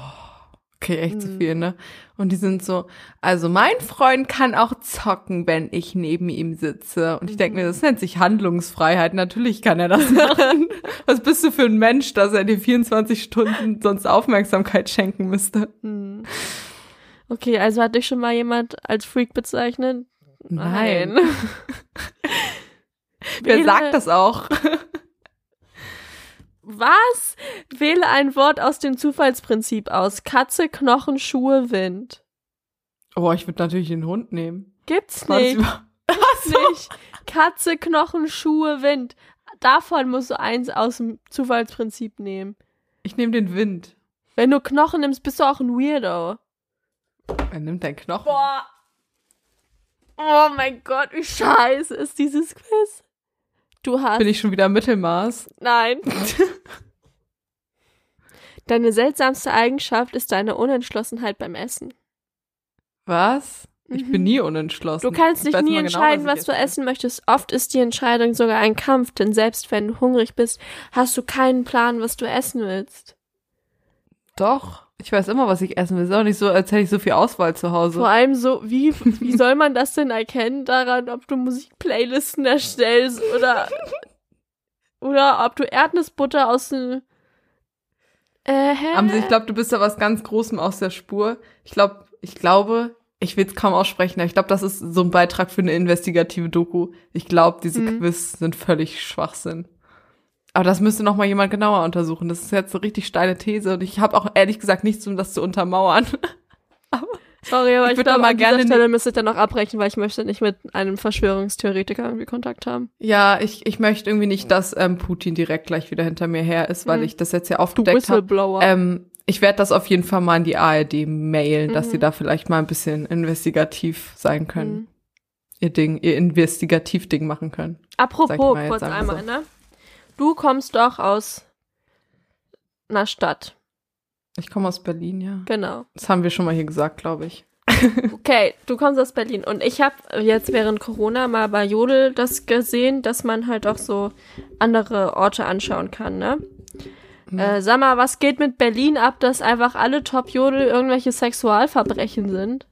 okay, echt zu Hm. viel, ne? Und die sind so, also mein Freund kann auch zocken, wenn ich neben ihm sitze. Und ich denke mir, das nennt sich Handlungsfreiheit. Natürlich kann er das machen. Was bist du für ein Mensch, dass er dir 24 Stunden sonst Aufmerksamkeit schenken müsste? Hm. Okay, also hat dich schon mal jemand als Freak bezeichnet? Nein. Wer Wähle- sagt das auch? Was? Wähle ein Wort aus dem Zufallsprinzip aus. Katze, Knochen, Schuhe, Wind. Oh, ich würde natürlich den Hund nehmen. Gibt's nicht. über- nicht. Katze, Knochen, Schuhe, Wind. Davon musst du eins aus dem Zufallsprinzip nehmen. Ich nehme den Wind. Wenn du Knochen nimmst, bist du auch ein Weirdo. Er nimmt deinen Knochen. Boah. Oh mein Gott, wie scheiße ist dieses Quiz. Du hast. Bin ich schon wieder Mittelmaß? Nein. Deine seltsamste Eigenschaft ist deine Unentschlossenheit beim Essen. Was? Ich Mhm. bin nie unentschlossen. Du kannst Ich dich nie genau, entscheiden, ich was du esse. essen möchtest. Oft ist die Entscheidung sogar ein Kampf, denn selbst wenn du hungrig bist, hast du keinen Plan, was du essen willst. Doch. Ich weiß immer, was ich essen will. Ist auch nicht so, als hätte ich so viel Auswahl zu Hause. Vor allem so, wie, wie soll man das denn erkennen daran, ob du Musikplaylisten erstellst oder, oder ob du Erdnussbutter aus dem, äh, hä? Amsi, ich glaube, du bist da was ganz Großem aus der Spur. Ich glaube, ich glaube, ich will es kaum aussprechen, aber ich glaube, das ist so ein Beitrag für eine investigative Doku. Ich glaube, diese Mhm. Quiz sind völlig Schwachsinn. Aber das müsste noch mal jemand genauer untersuchen. Das ist jetzt so richtig steile These und ich habe auch ehrlich gesagt nichts, um das zu untermauern. Sorry, aber Ich ich, würd da mal an gerne Stelle müsste ich dann noch abbrechen, weil ich möchte nicht mit einem Verschwörungstheoretiker irgendwie Kontakt haben. Ja, ich, ich möchte irgendwie nicht, dass ähm, Putin direkt gleich wieder hinter mir her ist, weil Mhm. ich das jetzt ja aufgedeckt habe. Ähm, ich werde das auf jeden Fall mal an die ARD mailen, dass Mhm. sie da vielleicht mal ein bisschen investigativ sein können. Mhm. Ihr Ding, ihr Investigativ-Ding machen können. Apropos, kurz einmal, so. ne? Du kommst doch aus einer Stadt. Ich komme aus Berlin, ja. Genau. Das haben wir schon mal hier gesagt, glaube ich. Okay, du kommst aus Berlin und ich habe jetzt während Corona mal bei Jodel das gesehen, dass man halt auch so andere Orte anschauen kann, ne? Mhm. Äh, sag mal, was geht mit Berlin ab, dass einfach alle Top-Jodel irgendwelche Sexualverbrechen sind?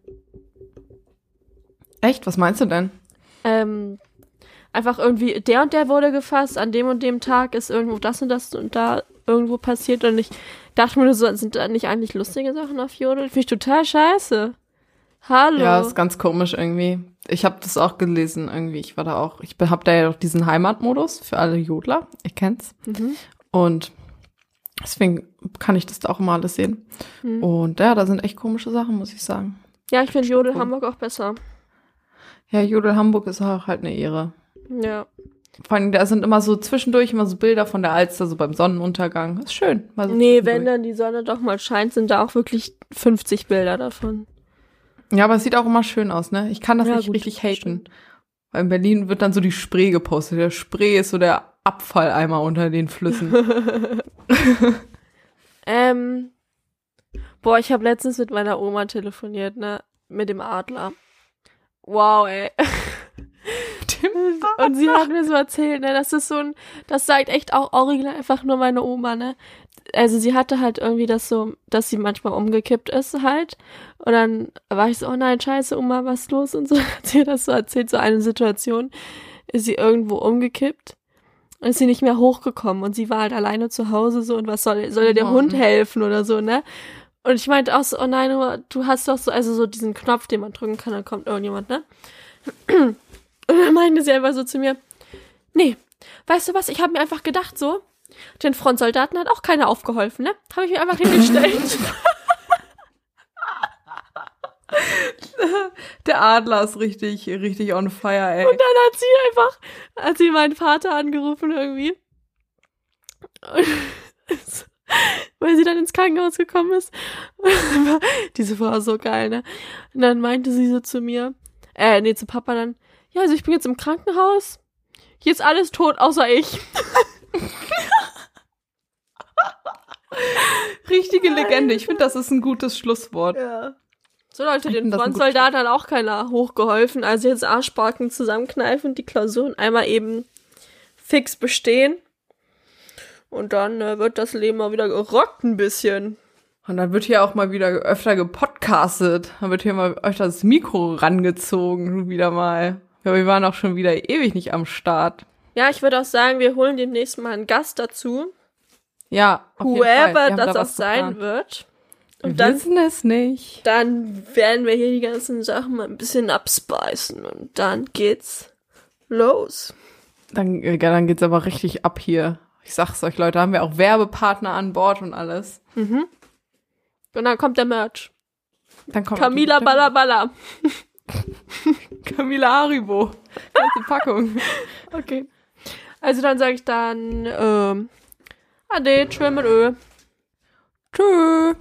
Echt? Was meinst du denn? Ähm, einfach irgendwie, der und der wurde gefasst, an dem und dem Tag ist irgendwo das und das und da irgendwo passiert und ich dachte mir nur so, sind da nicht eigentlich lustige Sachen auf Jodel? Finde ich total scheiße. Hallo. Ja, ist ganz komisch irgendwie. Ich habe das auch gelesen irgendwie. Ich war da auch. Ich habe da ja doch diesen Heimatmodus für alle Jodler. Ihr kennt's. Mhm. Und deswegen kann ich das da auch immer alles sehen. Mhm. Und ja, da sind echt komische Sachen, muss ich sagen. Ja, ich finde Jodel. Hamburg auch besser. Ja, Jodel Hamburg ist auch halt eine Ehre. Ja. Vor allem, da sind immer so zwischendurch immer so Bilder von der Alster, so beim Sonnenuntergang. Ist schön. Mal so Nee, wenn dann die Sonne doch mal scheint, sind da auch wirklich 50 Bilder davon. Ja, aber es sieht auch immer schön aus, ne? Ich kann das Ja, nicht gut, richtig haten. stimmt. Weil in Berlin wird dann so die Spree gepostet. Der Spree ist so der Abfalleimer unter den Flüssen. Ähm, boah, ich habe letztens mit meiner Oma telefoniert, ne? Mit dem Adler. Wow, ey. Und sie hat mir so erzählt, ne, das ist so ein, das sagt echt auch original einfach nur meine Oma, ne. Also sie hatte halt irgendwie das so, dass sie manchmal umgekippt ist halt. Und dann war ich so, oh nein, scheiße, Oma, was ist los? Und so hat sie das so erzählt, so eine Situation. Ist sie irgendwo umgekippt und ist sie nicht mehr hochgekommen und sie war halt alleine zu Hause so und was soll, soll ihr der Mann. Hund helfen oder so, ne? Und ich meinte auch so, oh nein, Oma, du hast doch so, also so diesen Knopf, den man drücken kann, dann kommt irgendjemand, ne? Und dann meinte sie einfach so zu mir, nee, weißt du was, ich habe mir einfach gedacht so, Den Frontsoldaten hat auch keiner aufgeholfen, ne? Habe ich mir einfach hingestellt. Der Adler ist richtig, richtig on fire, ey. Und dann hat sie einfach, hat sie meinen Vater angerufen irgendwie. Und weil sie dann ins Krankenhaus gekommen ist. Diese Frau war so geil, ne? Und dann meinte sie so zu mir, äh, nee, zu Papa dann, ja, also ich bin jetzt im Krankenhaus. Hier ist alles tot, außer ich. Richtige Legende. Ich finde, das ist ein gutes Schlusswort. Ja. So Leute, den Frontsoldat hat auch keiner hochgeholfen. Also jetzt Arschbacken zusammenkneifen, die Klausuren einmal eben fix bestehen. Und dann äh, wird das Leben mal wieder gerockt ein bisschen. Und dann wird hier auch mal wieder öfter gepodcastet. Dann wird hier mal öfter das Mikro rangezogen, wieder mal. Ja, wir waren auch schon wieder ewig nicht am Start. Ja, ich würde auch sagen, wir holen demnächst mal einen Gast dazu. Ja, auf jeden Fall. Wir Whoever das da auch sein geplant. wird. Wir Und dann, wissen es nicht. dann werden wir hier die ganzen Sachen mal ein bisschen abspeisen. Und dann geht's los. Dann, ja, dann geht's aber richtig ab hier. Ich sag's euch, Leute, haben wir auch Werbepartner an Bord und alles. Mhm. Und dann kommt der Merch. Dann kommt Camila Balla Balla. Camila Haribo. Ganze Packung. Okay. Also dann sage ich dann, ähm, Ade, tschö mit Ö. Tschüss.